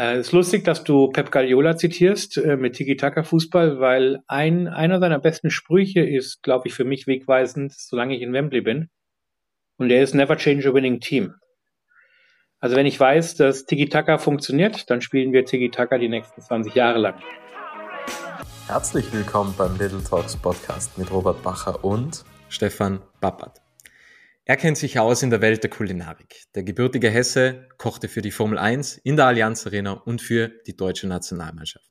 Äh, es ist lustig, dass du Pep Guardiola zitierst äh, mit Tiki-Taka-Fußball, weil ein, einer seiner besten Sprüche ist, glaube ich, für mich wegweisend, solange ich in Wembley bin. Und der ist Never change a winning team. Also wenn ich weiß, dass Tiki-Taka funktioniert, dann spielen wir Tiki-Taka die nächsten 20 Jahre lang. Herzlich willkommen beim Little Talks Podcast mit Robert Bacher und Stefan Bappert. Er kennt sich aus in der Welt der Kulinarik. Der gebürtige Hesse kochte für die Formel 1 in der Allianz Arena und für die deutsche Nationalmannschaft.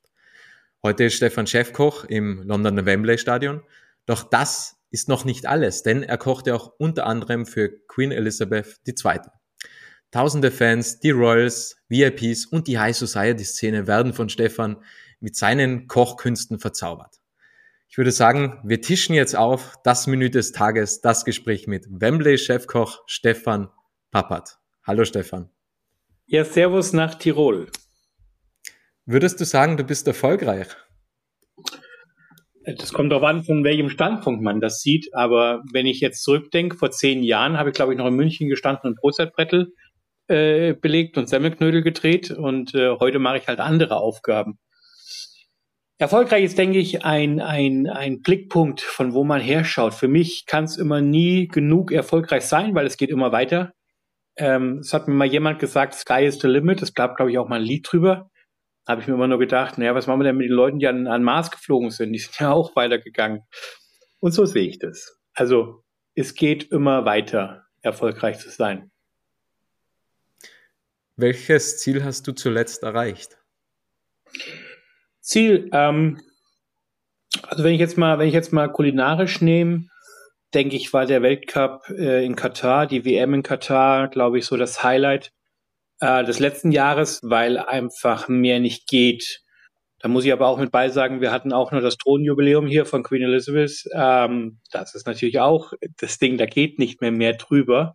Heute ist Stefan Chefkoch im Londoner Wembley Stadion. Doch das ist noch nicht alles, denn er kochte auch unter anderem für Queen Elizabeth II. Tausende Fans, die Royals, VIPs und die High Society Szene werden von Stefan mit seinen Kochkünsten verzaubert. Ich würde sagen, wir tischen jetzt auf das Menü des Tages, das Gespräch mit Wembley-Chefkoch Stefan Pappert. Hallo Stefan. Ja, Servus nach Tirol. Würdest du sagen, du bist erfolgreich? Das kommt darauf an, von welchem Standpunkt man das sieht. Aber wenn ich jetzt zurückdenke, vor zehn Jahren habe ich, glaube ich, noch in München gestanden und Brotzeitbrettel äh, belegt und Semmelknödel gedreht. Und äh, heute mache ich halt andere Aufgaben. Erfolgreich ist, denke ich, ein, ein, ein Blickpunkt, von wo man herschaut. Für mich kann es immer nie genug erfolgreich sein, weil es geht immer weiter. Ähm, es hat mir mal jemand gesagt, Sky is the limit. Es gab, glaube ich, auch mal ein Lied drüber. Da habe ich mir immer nur gedacht, naja, was machen wir denn mit den Leuten, die an, an Mars geflogen sind? Die sind ja auch weitergegangen. Und so sehe ich das. Also es geht immer weiter, erfolgreich zu sein. Welches Ziel hast du zuletzt erreicht? Ziel, ähm, also wenn ich jetzt mal, wenn ich jetzt mal kulinarisch nehme, denke ich, war der Weltcup äh, in Katar, die WM in Katar, glaube ich, so das Highlight äh, des letzten Jahres, weil einfach mehr nicht geht. Da muss ich aber auch mit beisagen, wir hatten auch nur das Thronjubiläum hier von Queen Elizabeth. Ähm, das ist natürlich auch das Ding, da geht nicht mehr mehr drüber.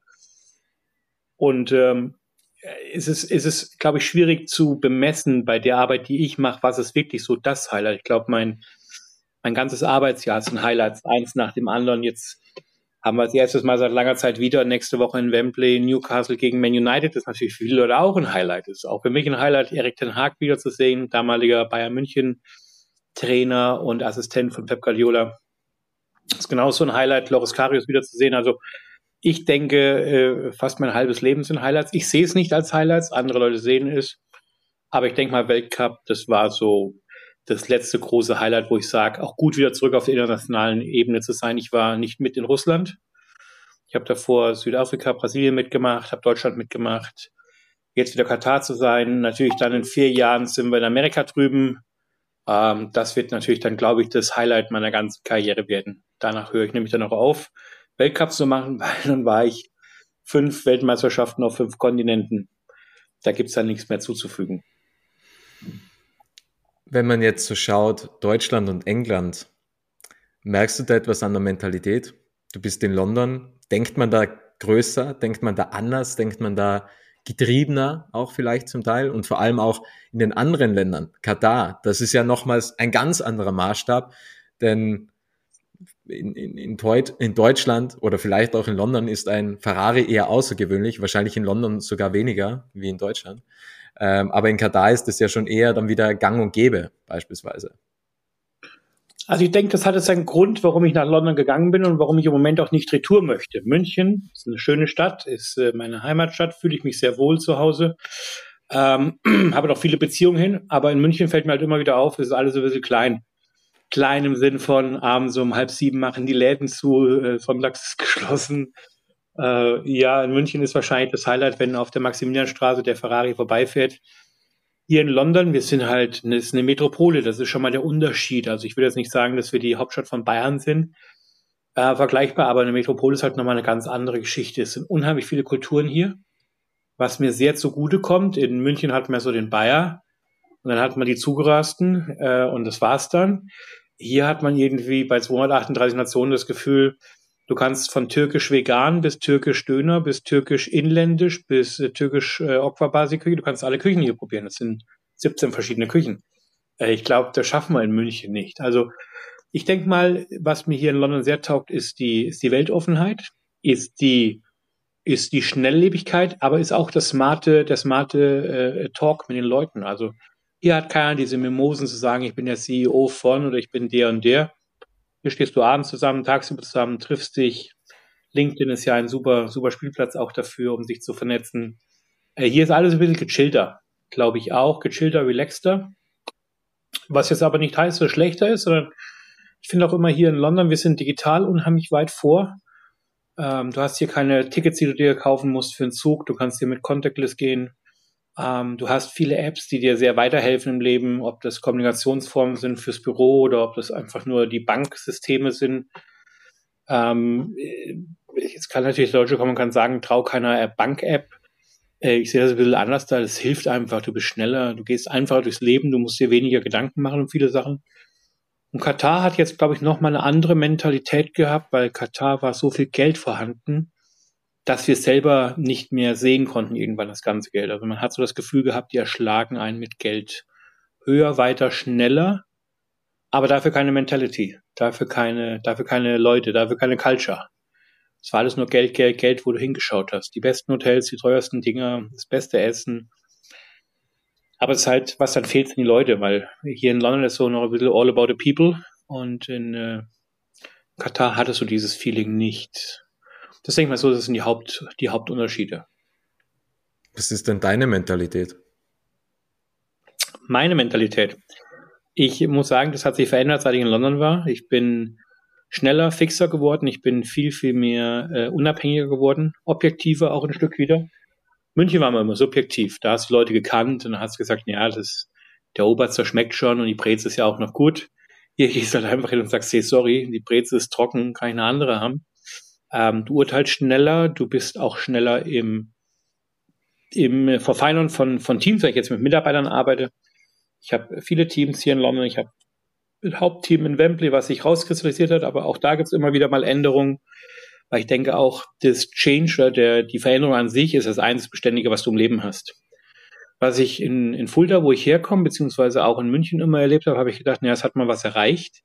Und ähm, ist es, ist es, glaube ich, schwierig zu bemessen bei der Arbeit, die ich mache, was ist wirklich so das Highlight. Ich glaube, mein, mein ganzes Arbeitsjahr ist ein Highlight, eins nach dem anderen. Jetzt haben wir als erstes Mal seit langer Zeit wieder nächste Woche in Wembley Newcastle gegen Man United. Das ist natürlich für viele Leute auch ein Highlight. Das ist auch für mich ein Highlight, Erik Ten Haag wiederzusehen, damaliger Bayern München Trainer und Assistent von Pep Guardiola. Das ist genauso ein Highlight, Loris Karius wiederzusehen. Also ich denke, äh, fast mein halbes Leben sind Highlights. Ich sehe es nicht als Highlights, andere Leute sehen es. Aber ich denke mal, Weltcup, das war so das letzte große Highlight, wo ich sage, auch gut wieder zurück auf der internationalen Ebene zu sein. Ich war nicht mit in Russland. Ich habe davor Südafrika, Brasilien mitgemacht, habe Deutschland mitgemacht. Jetzt wieder Katar zu sein. Natürlich dann in vier Jahren sind wir in Amerika drüben. Ähm, das wird natürlich dann, glaube ich, das Highlight meiner ganzen Karriere werden. Danach höre ich nämlich dann auch auf. Weltcup zu machen, weil dann war ich fünf Weltmeisterschaften auf fünf Kontinenten. Da gibt's dann nichts mehr zuzufügen. Wenn man jetzt so schaut, Deutschland und England, merkst du da etwas an der Mentalität? Du bist in London. Denkt man da größer? Denkt man da anders? Denkt man da getriebener auch vielleicht zum Teil? Und vor allem auch in den anderen Ländern. Katar, das ist ja nochmals ein ganz anderer Maßstab. Denn in, in, in, in Deutschland oder vielleicht auch in London ist ein Ferrari eher außergewöhnlich, wahrscheinlich in London sogar weniger wie in Deutschland. Ähm, aber in Katar ist es ja schon eher dann wieder gang und gäbe, beispielsweise. Also ich denke, das hat jetzt einen Grund, warum ich nach London gegangen bin und warum ich im Moment auch nicht retour möchte. München ist eine schöne Stadt, ist äh, meine Heimatstadt, fühle ich mich sehr wohl zu Hause. Ähm, habe noch viele Beziehungen hin, aber in München fällt mir halt immer wieder auf, es ist alles ein bisschen klein klein im Sinn von abends um halb sieben machen die Läden zu, äh, sonntags ist geschlossen. Äh, ja, in München ist wahrscheinlich das Highlight, wenn auf der Maximilianstraße der Ferrari vorbeifährt. Hier in London, wir sind halt, eine, ist eine Metropole, das ist schon mal der Unterschied. Also ich will jetzt nicht sagen, dass wir die Hauptstadt von Bayern sind, äh, vergleichbar, aber eine Metropole ist halt nochmal eine ganz andere Geschichte. Es sind unheimlich viele Kulturen hier, was mir sehr zugute kommt. In München hat man so den Bayer, und dann hat man die zugerasten äh, und das war's dann. Hier hat man irgendwie bei 238 Nationen das Gefühl, du kannst von türkisch vegan bis türkisch Döner bis türkisch inländisch bis äh, türkisch äh, Okwa-Basi-Küche, du kannst alle Küchen hier probieren. Das sind 17 verschiedene Küchen. Äh, ich glaube, das schaffen wir in München nicht. Also ich denke mal, was mir hier in London sehr taugt, ist die, ist die Weltoffenheit, ist die ist die Schnelllebigkeit, aber ist auch das smarte, der smarte äh, Talk mit den Leuten. Also hier hat keiner diese Mimosen zu sagen, ich bin der CEO von oder ich bin der und der. Hier stehst du abends zusammen, tagsüber zusammen, triffst dich. LinkedIn ist ja ein super, super Spielplatz auch dafür, um sich zu vernetzen. Äh, hier ist alles ein bisschen gechillter, glaube ich auch, gechillter, relaxter. Was jetzt aber nicht heißt, dass es schlechter ist, sondern ich finde auch immer hier in London, wir sind digital unheimlich weit vor. Ähm, du hast hier keine Tickets, die du dir kaufen musst für einen Zug. Du kannst hier mit Contactless gehen. Ähm, du hast viele Apps, die dir sehr weiterhelfen im Leben, ob das Kommunikationsformen sind fürs Büro oder ob das einfach nur die Banksysteme sind. Ähm, jetzt kann natürlich Deutsche kommen und kann sagen, trau keiner Bank-App. Äh, ich sehe das ein bisschen anders da. Das hilft einfach. Du bist schneller. Du gehst einfacher durchs Leben. Du musst dir weniger Gedanken machen um viele Sachen. Und Katar hat jetzt, glaube ich, nochmal eine andere Mentalität gehabt, weil Katar war so viel Geld vorhanden, dass wir selber nicht mehr sehen konnten irgendwann das ganze Geld. Also man hat so das Gefühl gehabt, die erschlagen einen mit Geld. Höher, weiter, schneller, aber dafür keine Mentality, dafür keine, dafür keine Leute, dafür keine Culture. Es war alles nur Geld, Geld, Geld, wo du hingeschaut hast. Die besten Hotels, die teuersten Dinger, das beste Essen, aber es ist halt, was dann fehlt, sind die Leute, weil hier in London ist so noch ein bisschen all about the people und in äh, Katar hattest du dieses Feeling nicht. Das denke ich mal so, das sind die, Haupt, die Hauptunterschiede. Was ist denn deine Mentalität? Meine Mentalität. Ich muss sagen, das hat sich verändert, seit ich in London war. Ich bin schneller, fixer geworden. Ich bin viel, viel mehr äh, unabhängiger geworden, objektiver auch ein Stück wieder. München war immer subjektiv. Da hast du Leute gekannt und dann hast du gesagt, ja, das, der Oberster schmeckt schon und die Breze ist ja auch noch gut. Hier gehst du halt einfach hin und sagst, hey, sorry, die Breze ist trocken, kann ich eine andere haben. Ähm, du urteilst schneller, du bist auch schneller im, im Verfeinern von, von Teams, wenn ich jetzt mit Mitarbeitern arbeite. Ich habe viele Teams hier in London, ich habe ein Hauptteam in Wembley, was sich rauskristallisiert hat, aber auch da gibt es immer wieder mal Änderungen. Weil ich denke auch, das Change der, die Veränderung an sich ist das einzige Beständige, was du im Leben hast. Was ich in, in Fulda, wo ich herkomme, beziehungsweise auch in München immer erlebt habe, habe ich gedacht, naja, es hat mal was erreicht.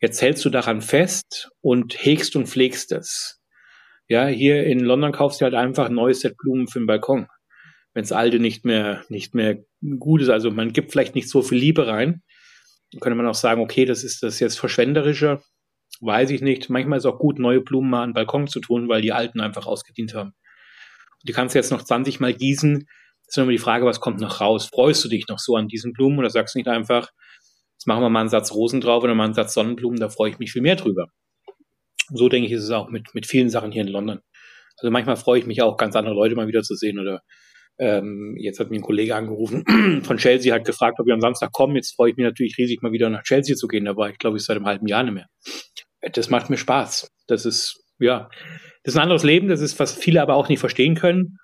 Jetzt hältst du daran fest und hegst und pflegst es. Ja, hier in London kaufst du halt einfach ein neues Set Blumen für den Balkon. Wenn das alte nicht mehr, nicht mehr gut ist. Also man gibt vielleicht nicht so viel Liebe rein. Dann könnte man auch sagen, okay, das ist das jetzt verschwenderischer. Weiß ich nicht. Manchmal ist es auch gut, neue Blumen mal an den Balkon zu tun, weil die alten einfach ausgedient haben. Und die kannst du jetzt noch 20 Mal gießen. Das ist immer die Frage, was kommt noch raus? Freust du dich noch so an diesen Blumen oder sagst du nicht einfach, jetzt machen wir mal einen Satz Rosen drauf oder mal einen Satz Sonnenblumen, da freue ich mich viel mehr drüber. so denke ich, ist es auch mit, mit vielen Sachen hier in London. Also manchmal freue ich mich auch, ganz andere Leute mal wieder zu sehen oder ähm, jetzt hat mir ein Kollege angerufen von Chelsea, hat gefragt, ob wir am Samstag kommen. Jetzt freue ich mich natürlich riesig, mal wieder nach Chelsea zu gehen. Da war ich, glaube ich, seit einem halben Jahr nicht mehr das macht mir Spaß. Das ist, ja, das ist ein anderes Leben, das ist, was viele aber auch nicht verstehen können.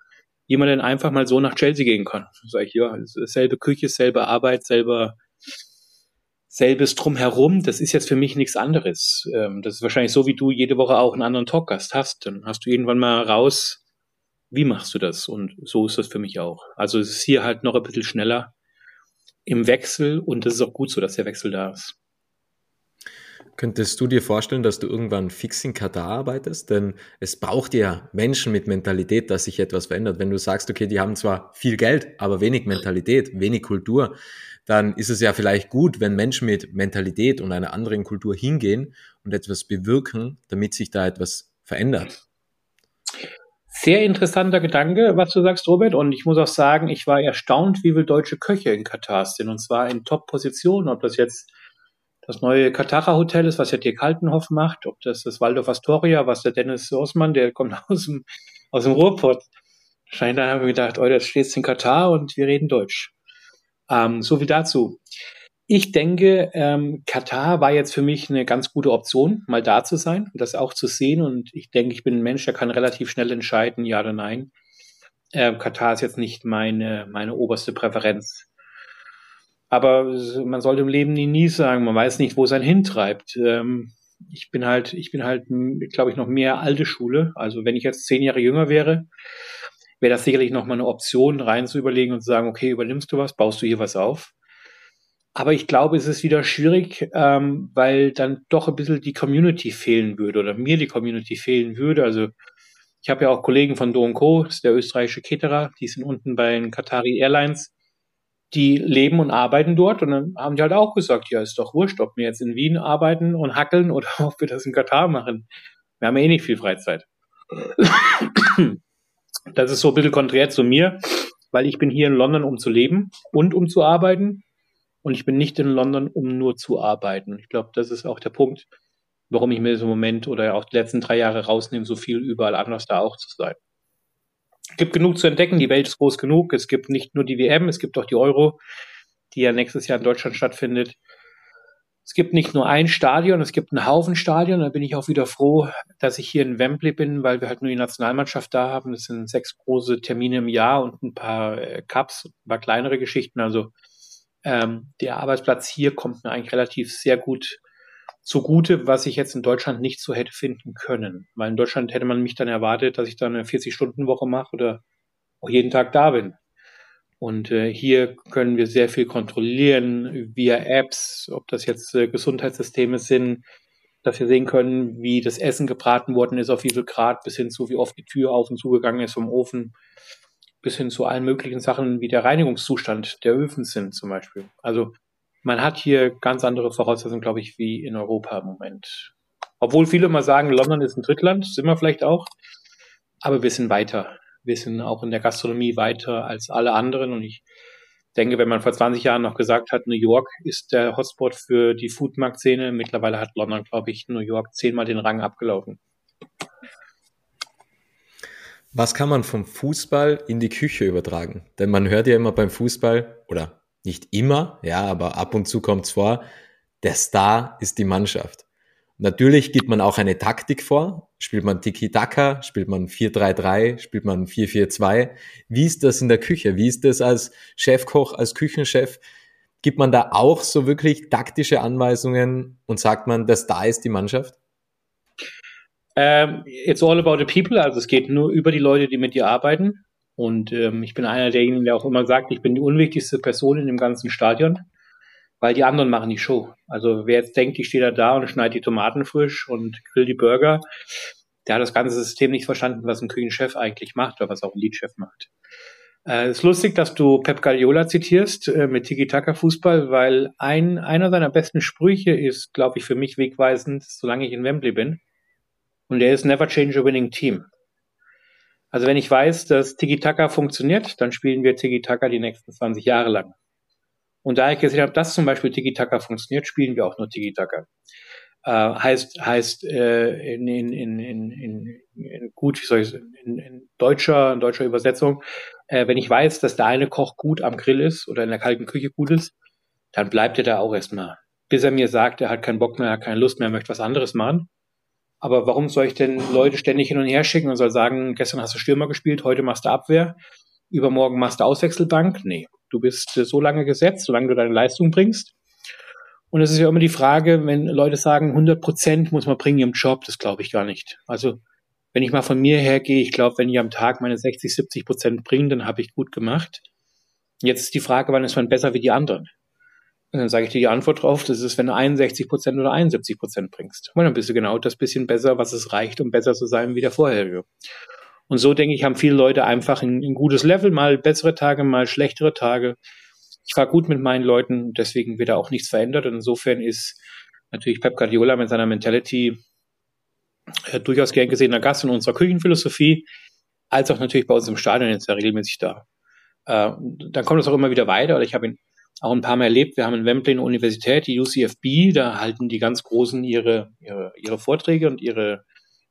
Jemand, der einfach mal so nach Chelsea gehen kann. Sag ich, ja, selbe Küche, selbe Arbeit, selber, selbes drumherum, das ist jetzt für mich nichts anderes. Ähm, das ist wahrscheinlich so, wie du jede Woche auch einen anderen Talkgast hast. Dann hast du irgendwann mal raus, wie machst du das? Und so ist das für mich auch. Also es ist hier halt noch ein bisschen schneller im Wechsel und es ist auch gut so, dass der Wechsel da ist. Könntest du dir vorstellen, dass du irgendwann fix in Katar arbeitest? Denn es braucht ja Menschen mit Mentalität, dass sich etwas verändert. Wenn du sagst, okay, die haben zwar viel Geld, aber wenig Mentalität, wenig Kultur, dann ist es ja vielleicht gut, wenn Menschen mit Mentalität und einer anderen Kultur hingehen und etwas bewirken, damit sich da etwas verändert. Sehr interessanter Gedanke, was du sagst, Robert. Und ich muss auch sagen, ich war erstaunt, wie viele deutsche Köche in Katar sind. Und zwar in Top-Positionen, ob das jetzt das neue Katara Hotel ist, was ja Dirk Kaltenhoff macht, ob das das Waldorf Astoria, was der Dennis Osman, der kommt aus dem, aus dem Ruhrpott. Scheint dann haben wir gedacht, oh, das steht in Katar und wir reden Deutsch. Ähm, so viel dazu. Ich denke, ähm, Katar war jetzt für mich eine ganz gute Option, mal da zu sein und das auch zu sehen. Und ich denke, ich bin ein Mensch, der kann relativ schnell entscheiden, ja oder nein. Ähm, Katar ist jetzt nicht meine, meine oberste Präferenz. Aber man sollte im Leben nie, nie sagen, man weiß nicht, wo es einen hintreibt. Ähm, ich bin halt, ich bin halt, glaube ich, noch mehr alte Schule. Also wenn ich jetzt zehn Jahre jünger wäre, wäre das sicherlich noch mal eine Option, rein zu überlegen und zu sagen, okay, übernimmst du was, baust du hier was auf. Aber ich glaube, es ist wieder schwierig, ähm, weil dann doch ein bisschen die Community fehlen würde oder mir die Community fehlen würde. Also Ich habe ja auch Kollegen von Do Co., das ist der österreichische Caterer, die sind unten bei den Qatari Airlines. Die leben und arbeiten dort und dann haben die halt auch gesagt, ja, ist doch wurscht, ob wir jetzt in Wien arbeiten und hackeln oder ob wir das in Katar machen. Wir haben ja eh nicht viel Freizeit. Das ist so ein bisschen konträr zu mir, weil ich bin hier in London, um zu leben und um zu arbeiten. Und ich bin nicht in London, um nur zu arbeiten. Ich glaube, das ist auch der Punkt, warum ich mir so im Moment oder auch die letzten drei Jahre rausnehme, so viel überall anders da auch zu sein. Es gibt genug zu entdecken, die Welt ist groß genug. Es gibt nicht nur die WM, es gibt auch die Euro, die ja nächstes Jahr in Deutschland stattfindet. Es gibt nicht nur ein Stadion, es gibt einen Haufen Stadion. Da bin ich auch wieder froh, dass ich hier in Wembley bin, weil wir halt nur die Nationalmannschaft da haben. Das sind sechs große Termine im Jahr und ein paar äh, Cups, ein paar kleinere Geschichten. Also ähm, der Arbeitsplatz hier kommt mir eigentlich relativ sehr gut zugute, was ich jetzt in Deutschland nicht so hätte finden können. Weil in Deutschland hätte man mich dann erwartet, dass ich dann eine 40-Stunden-Woche mache oder auch jeden Tag da bin. Und äh, hier können wir sehr viel kontrollieren via Apps, ob das jetzt äh, Gesundheitssysteme sind, dass wir sehen können, wie das Essen gebraten worden ist, auf wie viel Grad, bis hin zu wie oft die Tür auf und zugegangen ist vom Ofen, bis hin zu allen möglichen Sachen, wie der Reinigungszustand der Öfen sind zum Beispiel. Also man hat hier ganz andere Voraussetzungen, glaube ich, wie in Europa im Moment. Obwohl viele immer sagen, London ist ein Drittland, sind wir vielleicht auch, aber wir sind weiter. Wir sind auch in der Gastronomie weiter als alle anderen und ich denke, wenn man vor 20 Jahren noch gesagt hat, New York ist der Hotspot für die Foodmarkt-Szene, mittlerweile hat London, glaube ich, New York zehnmal den Rang abgelaufen. Was kann man vom Fußball in die Küche übertragen? Denn man hört ja immer beim Fußball, oder nicht immer, ja, aber ab und zu kommt es vor, der Star ist die Mannschaft. Natürlich gibt man auch eine Taktik vor. Spielt man Tiki-Taka, spielt man 4-3-3, spielt man 4-4-2. Wie ist das in der Küche? Wie ist das als Chefkoch, als Küchenchef? Gibt man da auch so wirklich taktische Anweisungen und sagt man, der Star ist die Mannschaft? Um, ähm, it's all about the people. Also es geht nur über die Leute, die mit dir arbeiten. Und ähm, ich bin einer derjenigen, der auch immer sagt, ich bin die unwichtigste Person in dem ganzen Stadion, weil die anderen machen die Show. Also wer jetzt denkt, ich stehe da da und schneide die Tomaten frisch und grill die Burger, der hat das ganze System nicht verstanden, was ein Küchenchef eigentlich macht oder was auch ein Leadchef macht. Äh, es ist lustig, dass du Pep Guardiola zitierst äh, mit Tiki-Taka-Fußball, weil ein, einer seiner besten Sprüche ist, glaube ich, für mich wegweisend, solange ich in Wembley bin. Und der ist Never change a winning team. Also wenn ich weiß, dass Tiki-Taka funktioniert, dann spielen wir Tiki-Taka die nächsten 20 Jahre lang. Und da ich gesehen habe, dass zum Beispiel Tiki-Taka funktioniert, spielen wir auch nur Tiki-Taka. Äh, heißt, heißt äh, in, in, in, in, in, gut, wie soll ich in, in deutscher, in deutscher Übersetzung, äh, wenn ich weiß, dass der eine Koch gut am Grill ist oder in der kalten Küche gut ist, dann bleibt er da auch erstmal. Bis er mir sagt, er hat keinen Bock mehr, keine Lust mehr, möchte was anderes machen. Aber warum soll ich denn Leute ständig hin und her schicken und soll sagen, gestern hast du Stürmer gespielt, heute machst du Abwehr, übermorgen machst du Auswechselbank? Nee, du bist so lange gesetzt, solange du deine Leistung bringst. Und es ist ja immer die Frage, wenn Leute sagen, 100 Prozent muss man bringen im Job, das glaube ich gar nicht. Also wenn ich mal von mir her gehe, ich glaube, wenn ich am Tag meine 60, 70 Prozent bringe, dann habe ich gut gemacht. Jetzt ist die Frage, wann ist man besser wie die anderen? Und dann sage ich dir die Antwort drauf, das ist, wenn du 61 Prozent oder 71 Prozent bringst. Und dann bist du genau das bisschen besser, was es reicht, um besser zu sein wie der vorherige. Und so denke ich, haben viele Leute einfach ein, ein gutes Level, mal bessere Tage, mal schlechtere Tage. Ich fahre gut mit meinen Leuten, deswegen wird da auch nichts verändert. Und insofern ist natürlich Pep Guardiola mit seiner Mentality äh, durchaus gern gesehener Gast in unserer Küchenphilosophie, als auch natürlich bei uns im Stadion jetzt ja regelmäßig da. Äh, dann kommt es auch immer wieder weiter. Oder ich habe ihn auch ein paar Mal erlebt. Wir haben in Wembley eine Universität, die UCFB, da halten die ganz Großen ihre, ihre, ihre Vorträge und ihre,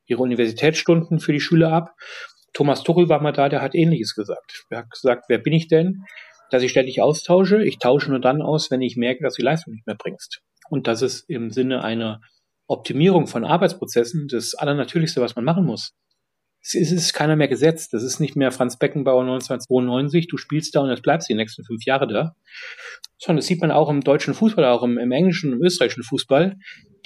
ihre Universitätsstunden für die Schüler ab. Thomas Tuchel war mal da, der hat Ähnliches gesagt. Er hat gesagt, wer bin ich denn, dass ich ständig austausche? Ich tausche nur dann aus, wenn ich merke, dass du die Leistung nicht mehr bringst. Und das ist im Sinne einer Optimierung von Arbeitsprozessen das Allernatürlichste, was man machen muss es ist keiner mehr gesetzt. Das ist nicht mehr Franz Beckenbauer 1992, du spielst da und jetzt bleibst die nächsten fünf Jahre da. Sondern das sieht man auch im deutschen Fußball, auch im, im englischen, im österreichischen Fußball.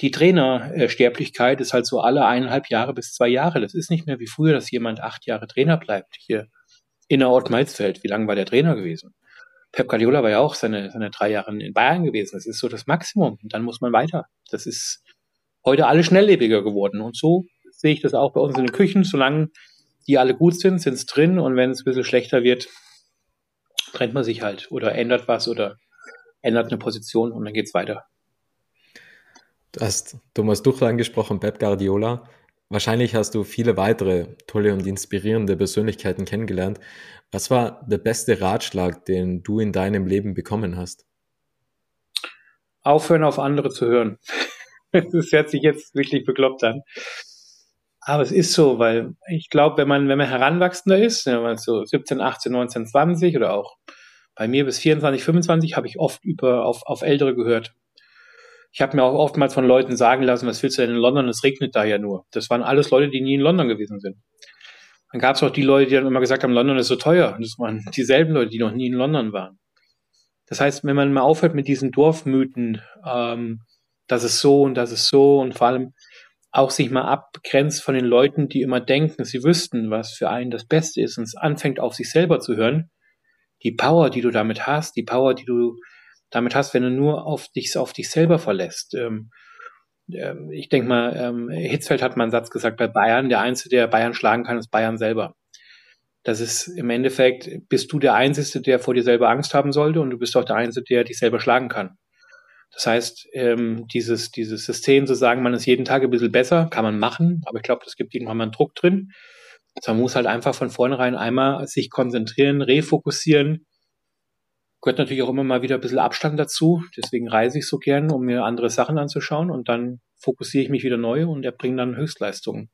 Die Trainersterblichkeit ist halt so alle eineinhalb Jahre bis zwei Jahre. Das ist nicht mehr wie früher, dass jemand acht Jahre Trainer bleibt. Hier in der Ort Malzfeld, wie lange war der Trainer gewesen? Pep Guardiola war ja auch seine, seine drei Jahre in Bayern gewesen. Das ist so das Maximum. Und dann muss man weiter. Das ist heute alles schnelllebiger geworden. Und so sehe ich das auch bei uns in den Küchen. Solange die alle gut sind, sind es drin und wenn es ein bisschen schlechter wird, trennt man sich halt oder ändert was oder ändert eine Position und dann geht's weiter. Du hast Thomas Tuchel angesprochen, Pep Guardiola. Wahrscheinlich hast du viele weitere tolle und inspirierende Persönlichkeiten kennengelernt. Was war der beste Ratschlag, den du in deinem Leben bekommen hast? Aufhören auf andere zu hören. Das hört sich jetzt wirklich bekloppt an. Aber es ist so, weil ich glaube, wenn man, wenn man heranwachsender ist, wenn man so 17, 18, 19, 20 oder auch bei mir bis 24, 25 habe ich oft über auf, auf Ältere gehört. Ich habe mir auch oftmals von Leuten sagen lassen, was willst du denn in London? Es regnet da ja nur. Das waren alles Leute, die nie in London gewesen sind. Dann gab es auch die Leute, die dann immer gesagt haben, London ist so teuer. Das waren dieselben Leute, die noch nie in London waren. Das heißt, wenn man mal aufhört mit diesen Dorfmythen, ähm, das ist so und das ist so und vor allem auch sich mal abgrenzt von den Leuten, die immer denken, sie wüssten, was für einen das Beste ist und es anfängt auf sich selber zu hören, die Power, die du damit hast, die Power, die du damit hast, wenn du nur auf dich, auf dich selber verlässt. Ähm, ähm, ich denke mal, ähm, Hitzfeld hat mal einen Satz gesagt bei Bayern, der Einzige, der Bayern schlagen kann, ist Bayern selber. Das ist im Endeffekt, bist du der Einzige, der vor dir selber Angst haben sollte und du bist auch der Einzige, der dich selber schlagen kann. Das heißt, ähm, dieses, dieses System zu sagen, man ist jeden Tag ein bisschen besser, kann man machen, aber ich glaube, das gibt irgendwann mal einen Druck drin. Also man muss halt einfach von vornherein einmal sich konzentrieren, refokussieren. Gehört natürlich auch immer mal wieder ein bisschen Abstand dazu. Deswegen reise ich so gern, um mir andere Sachen anzuschauen und dann fokussiere ich mich wieder neu und erbringe dann Höchstleistungen.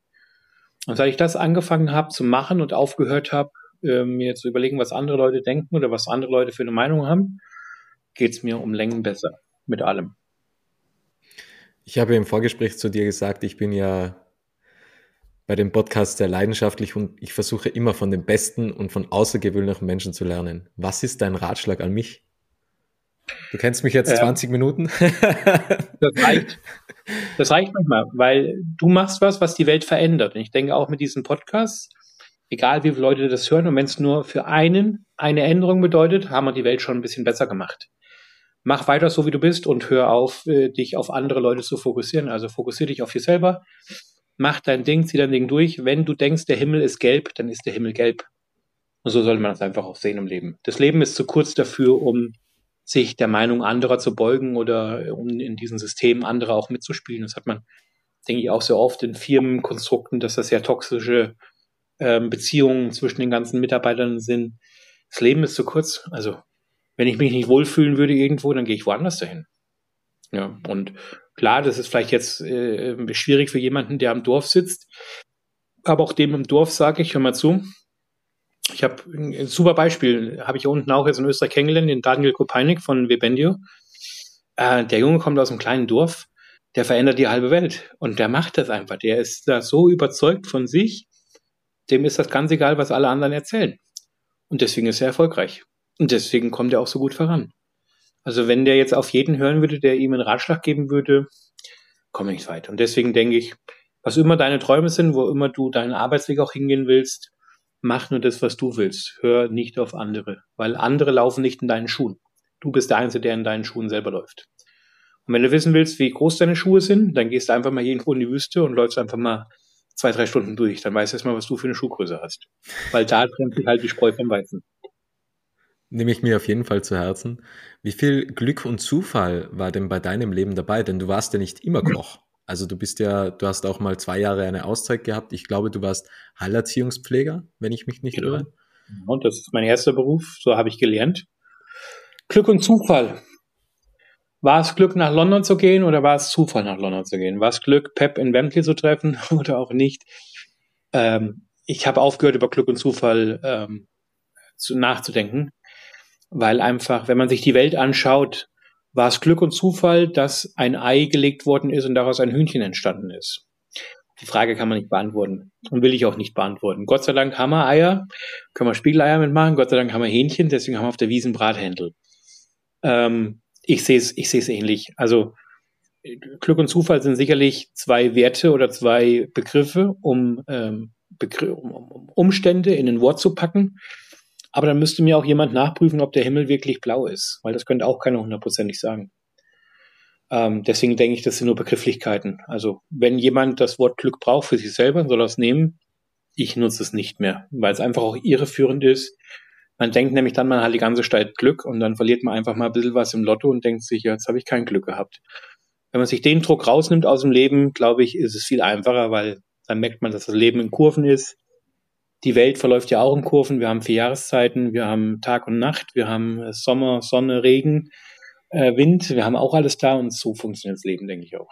Und seit ich das angefangen habe zu machen und aufgehört habe, äh, mir zu überlegen, was andere Leute denken oder was andere Leute für eine Meinung haben, geht es mir um Längen besser mit allem. Ich habe im Vorgespräch zu dir gesagt, ich bin ja bei dem Podcast sehr leidenschaftlich und ich versuche immer von den besten und von außergewöhnlichen Menschen zu lernen. Was ist dein Ratschlag an mich? Du kennst mich jetzt ja. 20 Minuten. das reicht. Das reicht manchmal, weil du machst was, was die Welt verändert. Und ich denke auch mit diesem Podcast, egal wie viele Leute das hören, und wenn es nur für einen eine Änderung bedeutet, haben wir die Welt schon ein bisschen besser gemacht mach weiter so, wie du bist und hör auf, äh, dich auf andere Leute zu fokussieren. Also fokussier dich auf dich selber, mach dein Ding, zieh dein Ding durch. Wenn du denkst, der Himmel ist gelb, dann ist der Himmel gelb. Und so sollte man es einfach auch sehen im Leben. Das Leben ist zu kurz dafür, um sich der Meinung anderer zu beugen oder um in diesem System andere auch mitzuspielen. Das hat man, denke ich, auch sehr oft in Firmenkonstrukten, dass das sehr toxische ähm, Beziehungen zwischen den ganzen Mitarbeitern sind. Das Leben ist zu kurz. Also wenn ich mich nicht wohlfühlen würde irgendwo, dann gehe ich woanders dahin. Ja, und klar, das ist vielleicht jetzt äh, schwierig für jemanden, der am Dorf sitzt. Aber auch dem im Dorf sage ich, hör mal zu. Ich habe ein super Beispiel, habe ich unten auch jetzt in Österreich kennengelernt, den Daniel Kopeinik von Webendio. Äh, der Junge kommt aus einem kleinen Dorf, der verändert die halbe Welt. Und der macht das einfach. Der ist da so überzeugt von sich, dem ist das ganz egal, was alle anderen erzählen. Und deswegen ist er erfolgreich. Und deswegen kommt er auch so gut voran. Also wenn der jetzt auf jeden hören würde, der ihm einen Ratschlag geben würde, komme ich nicht weiter. Und deswegen denke ich, was immer deine Träume sind, wo immer du deinen Arbeitsweg auch hingehen willst, mach nur das, was du willst. Hör nicht auf andere, weil andere laufen nicht in deinen Schuhen. Du bist der Einzige, der in deinen Schuhen selber läuft. Und wenn du wissen willst, wie groß deine Schuhe sind, dann gehst du einfach mal irgendwo in die Wüste und läufst einfach mal zwei, drei Stunden durch. Dann weißt du erstmal, was du für eine Schuhgröße hast. Weil da trennt sich halt die Spreu vom Weizen nehme ich mir auf jeden Fall zu Herzen. Wie viel Glück und Zufall war denn bei deinem Leben dabei? Denn du warst ja nicht immer Koch. Also du bist ja, du hast auch mal zwei Jahre eine Auszeit gehabt. Ich glaube, du warst Heilerziehungspfleger, wenn ich mich nicht genau. irre. Und das ist mein erster Beruf, so habe ich gelernt. Glück und Zufall. War es Glück, nach London zu gehen oder war es Zufall, nach London zu gehen? War es Glück, Pep in Wembley zu treffen oder auch nicht? Ähm, ich habe aufgehört, über Glück und Zufall ähm, zu, nachzudenken weil einfach, wenn man sich die Welt anschaut, war es Glück und Zufall, dass ein Ei gelegt worden ist und daraus ein Hühnchen entstanden ist. Die Frage kann man nicht beantworten und will ich auch nicht beantworten. Gott sei Dank haben wir Eier, können wir Spiegeleier mitmachen, Gott sei Dank haben wir Hähnchen, deswegen haben wir auf der Wiesen Brathändel. Ähm, ich sehe es ich sehe es ähnlich. Also Glück und Zufall sind sicherlich zwei Werte oder zwei Begriffe, um, ähm, Begr um Umstände in ein Wort zu packen. Aber dann müsste mir auch jemand nachprüfen, ob der Himmel wirklich blau ist, weil das könnte auch keiner hundertprozentig sagen. Ähm, deswegen denke ich, das sind nur Begrifflichkeiten. Also wenn jemand das Wort Glück braucht für sich selber, soll er es nehmen. ich nutze es nicht mehr, weil es einfach auch irreführend ist. Man denkt nämlich dann, man hat die ganze Zeit Glück und dann verliert man einfach mal ein bisschen was im Lotto und denkt sich, ja, jetzt habe ich kein Glück gehabt. Wenn man sich den Druck rausnimmt aus dem Leben, glaube ich, ist es viel einfacher, weil dann merkt man, dass das Leben in Kurven ist. Die Welt verläuft ja auch in Kurven. Wir haben vier Jahreszeiten, wir haben Tag und Nacht, wir haben Sommer, Sonne, Regen, äh, Wind. Wir haben auch alles da und so funktioniert das Leben, denke ich auch.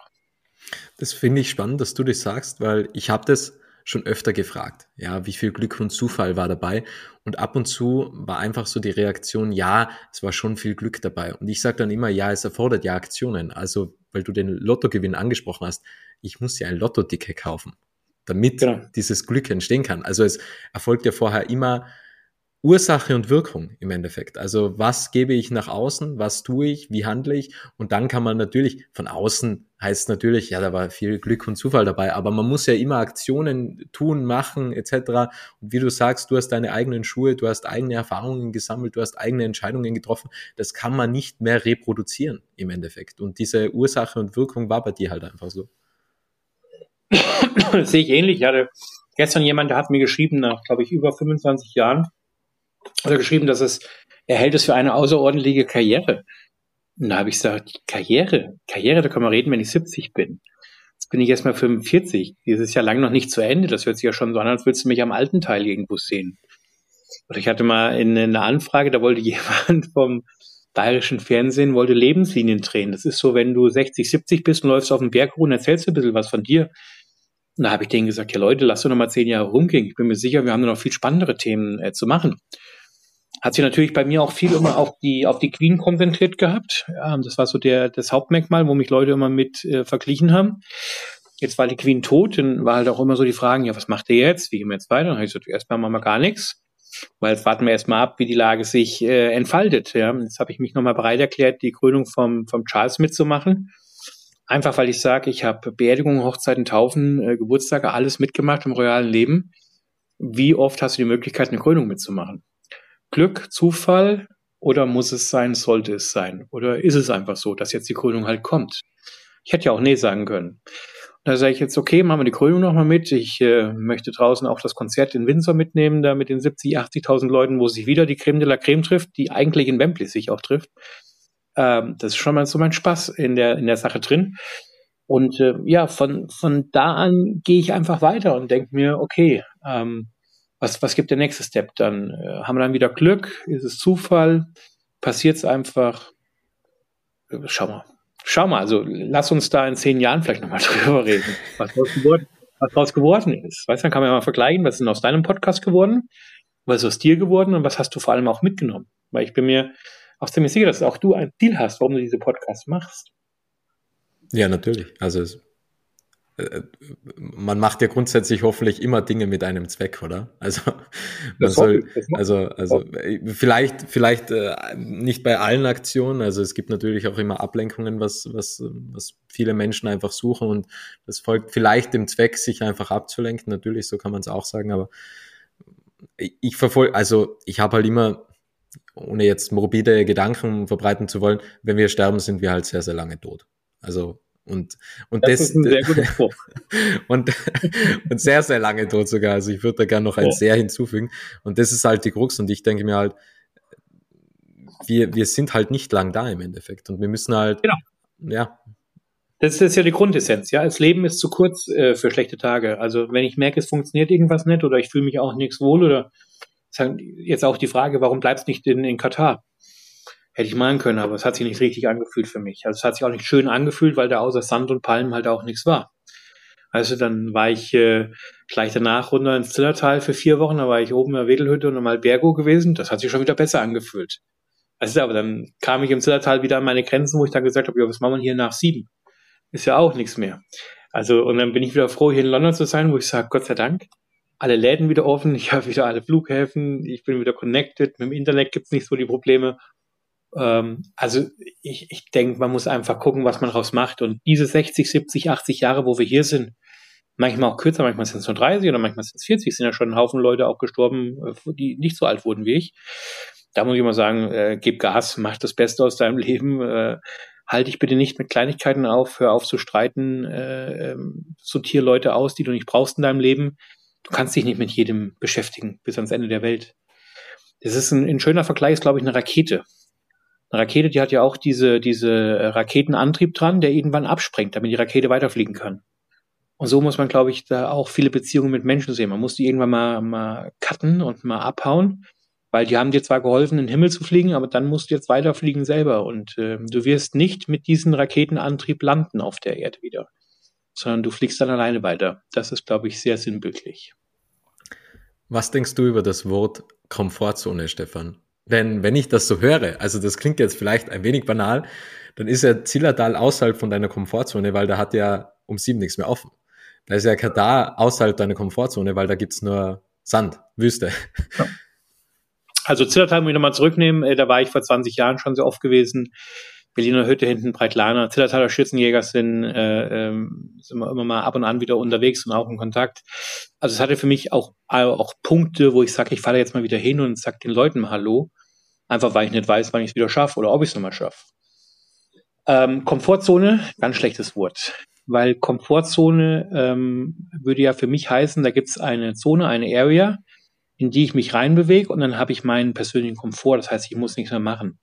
Das finde ich spannend, dass du das sagst, weil ich habe das schon öfter gefragt. Ja, wie viel Glück und Zufall war dabei? Und ab und zu war einfach so die Reaktion, ja, es war schon viel Glück dabei. Und ich sage dann immer, ja, es erfordert ja Aktionen. Also, weil du den Lottogewinn angesprochen hast, ich muss ja ein Lottodicke kaufen, damit genau. dieses Glück entstehen kann. Also es erfolgt ja vorher immer Ursache und Wirkung im Endeffekt. Also was gebe ich nach außen, was tue ich, wie handle ich und dann kann man natürlich, von außen heißt natürlich, ja, da war viel Glück und Zufall dabei, aber man muss ja immer Aktionen tun, machen etc. Und wie du sagst, du hast deine eigenen Schuhe, du hast eigene Erfahrungen gesammelt, du hast eigene Entscheidungen getroffen, das kann man nicht mehr reproduzieren im Endeffekt. Und diese Ursache und Wirkung war bei dir halt einfach so. Das sehe ich ähnlich. Ich hatte gestern jemand, der hat mir geschrieben, nach, glaube ich, über 25 Jahren, hat er geschrieben, dass es, er hält es für eine außerordentliche Karriere. Und da habe ich gesagt, Karriere, Karriere, da kann man reden, wenn ich 70 bin. Jetzt bin ich erst mal 45. Dieses Jahr lang noch nicht zu Ende. Das hört sich ja schon so an, als würdest du mich am alten Teil irgendwo sehen. Oder ich hatte mal in einer Anfrage, da wollte jemand vom bayerischen Fernsehen, wollte Lebenslinien drehen. Das ist so, wenn du 60, 70 bist und läufst auf den Berg und erzählst ein bisschen was von dir. Und da habe ich denen gesagt, ja Leute, lasst doch noch mal zehn Jahre rumgehen. Ich bin mir sicher, wir haben noch viel spannendere Themen äh, zu machen hat sich natürlich bei mir auch viel immer auf die, auf die Queen konzentriert gehabt. Ja, das war so der, das Hauptmerkmal, wo mich Leute immer mit äh, verglichen haben. Jetzt war die Queen tot, dann war halt auch immer so die Fragen, ja, was macht ihr jetzt? Wie gehen wir jetzt weiter? Dann habe ich gesagt, erstmal machen wir gar nichts. Weil jetzt warten wir erstmal ab, wie die Lage sich äh, entfaltet. Ja. Jetzt habe ich mich nochmal bereit erklärt, die Krönung vom, vom Charles mitzumachen. Einfach weil ich sage, ich habe Beerdigungen, Hochzeiten, Taufen, äh, Geburtstage, alles mitgemacht im realen Leben. Wie oft hast du die Möglichkeit, eine Krönung mitzumachen? Glück, Zufall oder muss es sein, sollte es sein? Oder ist es einfach so, dass jetzt die Krönung halt kommt? Ich hätte ja auch Nee sagen können. Und da sage ich jetzt, okay, machen wir die Krönung nochmal mit. Ich äh, möchte draußen auch das Konzert in Windsor mitnehmen, da mit den 70, 80.000 Leuten, wo sich wieder die Creme de la Creme trifft, die eigentlich in Wembley sich auch trifft. Ähm, das ist schon mal so mein Spaß in der, in der Sache drin. Und äh, ja, von, von da an gehe ich einfach weiter und denke mir, okay, ähm, was, was gibt der nächste Step dann? Äh, haben wir dann wieder Glück? Ist es Zufall? Passiert es einfach? Äh, schau mal. Schau mal, also lass uns da in zehn Jahren vielleicht nochmal drüber reden, was daraus geworden, was daraus geworden ist. Weißt du, dann kann man ja mal vergleichen, was ist denn aus deinem Podcast geworden? Was ist aus dir geworden und was hast du vor allem auch mitgenommen? Weil ich bin mir auch ziemlich sicher, dass auch du ein Ziel hast, warum du diese Podcasts machst. Ja, natürlich. Also es äh, man macht ja grundsätzlich hoffentlich immer Dinge mit einem Zweck, oder? Also soll, also also vielleicht vielleicht äh, nicht bei allen Aktionen. Also es gibt natürlich auch immer Ablenkungen, was was was viele Menschen einfach suchen und das folgt vielleicht dem Zweck, sich einfach abzulenken. Natürlich, so kann man es auch sagen. Aber ich verfolge, also ich habe halt immer ohne jetzt morbide Gedanken verbreiten zu wollen, wenn wir sterben, sind wir halt sehr, sehr lange tot. Also und, und das, das ist ein sehr guter Spruch. und, und sehr, sehr lange tot sogar. Also ich würde da gerne noch ein ja. sehr hinzufügen. Und das ist halt die Krux. Und ich denke mir halt, wir, wir sind halt nicht lang da im Endeffekt. Und wir müssen halt, genau. ja. Das ist ja die Grundessenz, ja. Das Leben ist zu kurz äh, für schlechte Tage. Also wenn ich merke, es funktioniert irgendwas nicht oder ich fühle mich auch nichts wohl oder jetzt auch die Frage, warum bleibst du nicht in, in Katar? hätte ich malen können, aber es hat sich nicht richtig angefühlt für mich. Also es hat sich auch nicht schön angefühlt, weil da außer Sand und Palmen halt auch nichts war. Also dann war ich äh, gleich danach runter ins Zillertal für vier Wochen, da war ich oben in der Wedelhütte und mal Bergo gewesen. Das hat sich schon wieder besser angefühlt. Also aber dann kam ich im Zillertal wieder an meine Grenzen, wo ich dann gesagt habe, ja, was machen wir hier nach sieben? Ist ja auch nichts mehr. Also und dann bin ich wieder froh, hier in London zu sein, wo ich sage, Gott sei Dank, alle Läden wieder offen, ich habe wieder alle Flughäfen, ich bin wieder connected, mit dem Internet gibt's nicht so die Probleme ähm, also ich, ich denke, man muss einfach gucken, was man daraus macht. Und diese 60, 70, 80 Jahre, wo wir hier sind, manchmal auch kürzer, manchmal sind es nur 30 oder manchmal sind es 40, sind ja schon ein Haufen Leute auch gestorben, äh, die nicht so alt wurden wie ich. Da muss ich immer sagen, äh, gib Gas, mach das Beste aus deinem Leben, äh, halte dich bitte nicht mit Kleinigkeiten auf, hör auf zu streiten, äh, ähm, sortier Leute aus, die du nicht brauchst in deinem Leben. Du kannst dich nicht mit jedem beschäftigen bis ans Ende der Welt. Das ist ein, ein schöner Vergleich, ist, glaube ich, eine Rakete. Eine Rakete, die hat ja auch diese, diese Raketenantrieb dran, der irgendwann abspringt, damit die Rakete weiterfliegen kann. Und so muss man, glaube ich, da auch viele Beziehungen mit Menschen sehen. Man muss die irgendwann mal, mal cutten und mal abhauen, weil die haben dir zwar geholfen, in den Himmel zu fliegen, aber dann musst du jetzt weiterfliegen selber. Und äh, du wirst nicht mit diesem Raketenantrieb landen auf der Erde wieder, sondern du fliegst dann alleine weiter. Das ist, glaube ich, sehr sinnbildlich. Was denkst du über das Wort Komfortzone, Stefan? Wenn, wenn ich das so höre, also das klingt jetzt vielleicht ein wenig banal, dann ist ja Zillertal außerhalb von deiner Komfortzone, weil da hat ja um sieben nichts mehr offen. Da ist ja Katar außerhalb deiner Komfortzone, weil da gibt's nur Sand, Wüste. Ja. Also Zillertal muss ich nochmal zurücknehmen, äh, da war ich vor 20 Jahren schon sehr oft gewesen. Berliner Hütte hinten, Breitlaner, Zillertaler Schützenjäger sind, äh, ähm, sind wir immer mal ab und an wieder unterwegs und auch in Kontakt. Also es hatte für mich auch, auch Punkte, wo ich sage, ich fahre jetzt mal wieder hin und sag den Leuten mal Hallo. Einfach weil ich nicht weiß, wann ich es wieder schaffe oder ob ich es nochmal schaffe. Ähm, Komfortzone, ganz schlechtes Wort. Weil Komfortzone ähm, würde ja für mich heißen, da gibt es eine Zone, eine Area, in die ich mich reinbewege und dann habe ich meinen persönlichen Komfort. Das heißt, ich muss nichts mehr machen.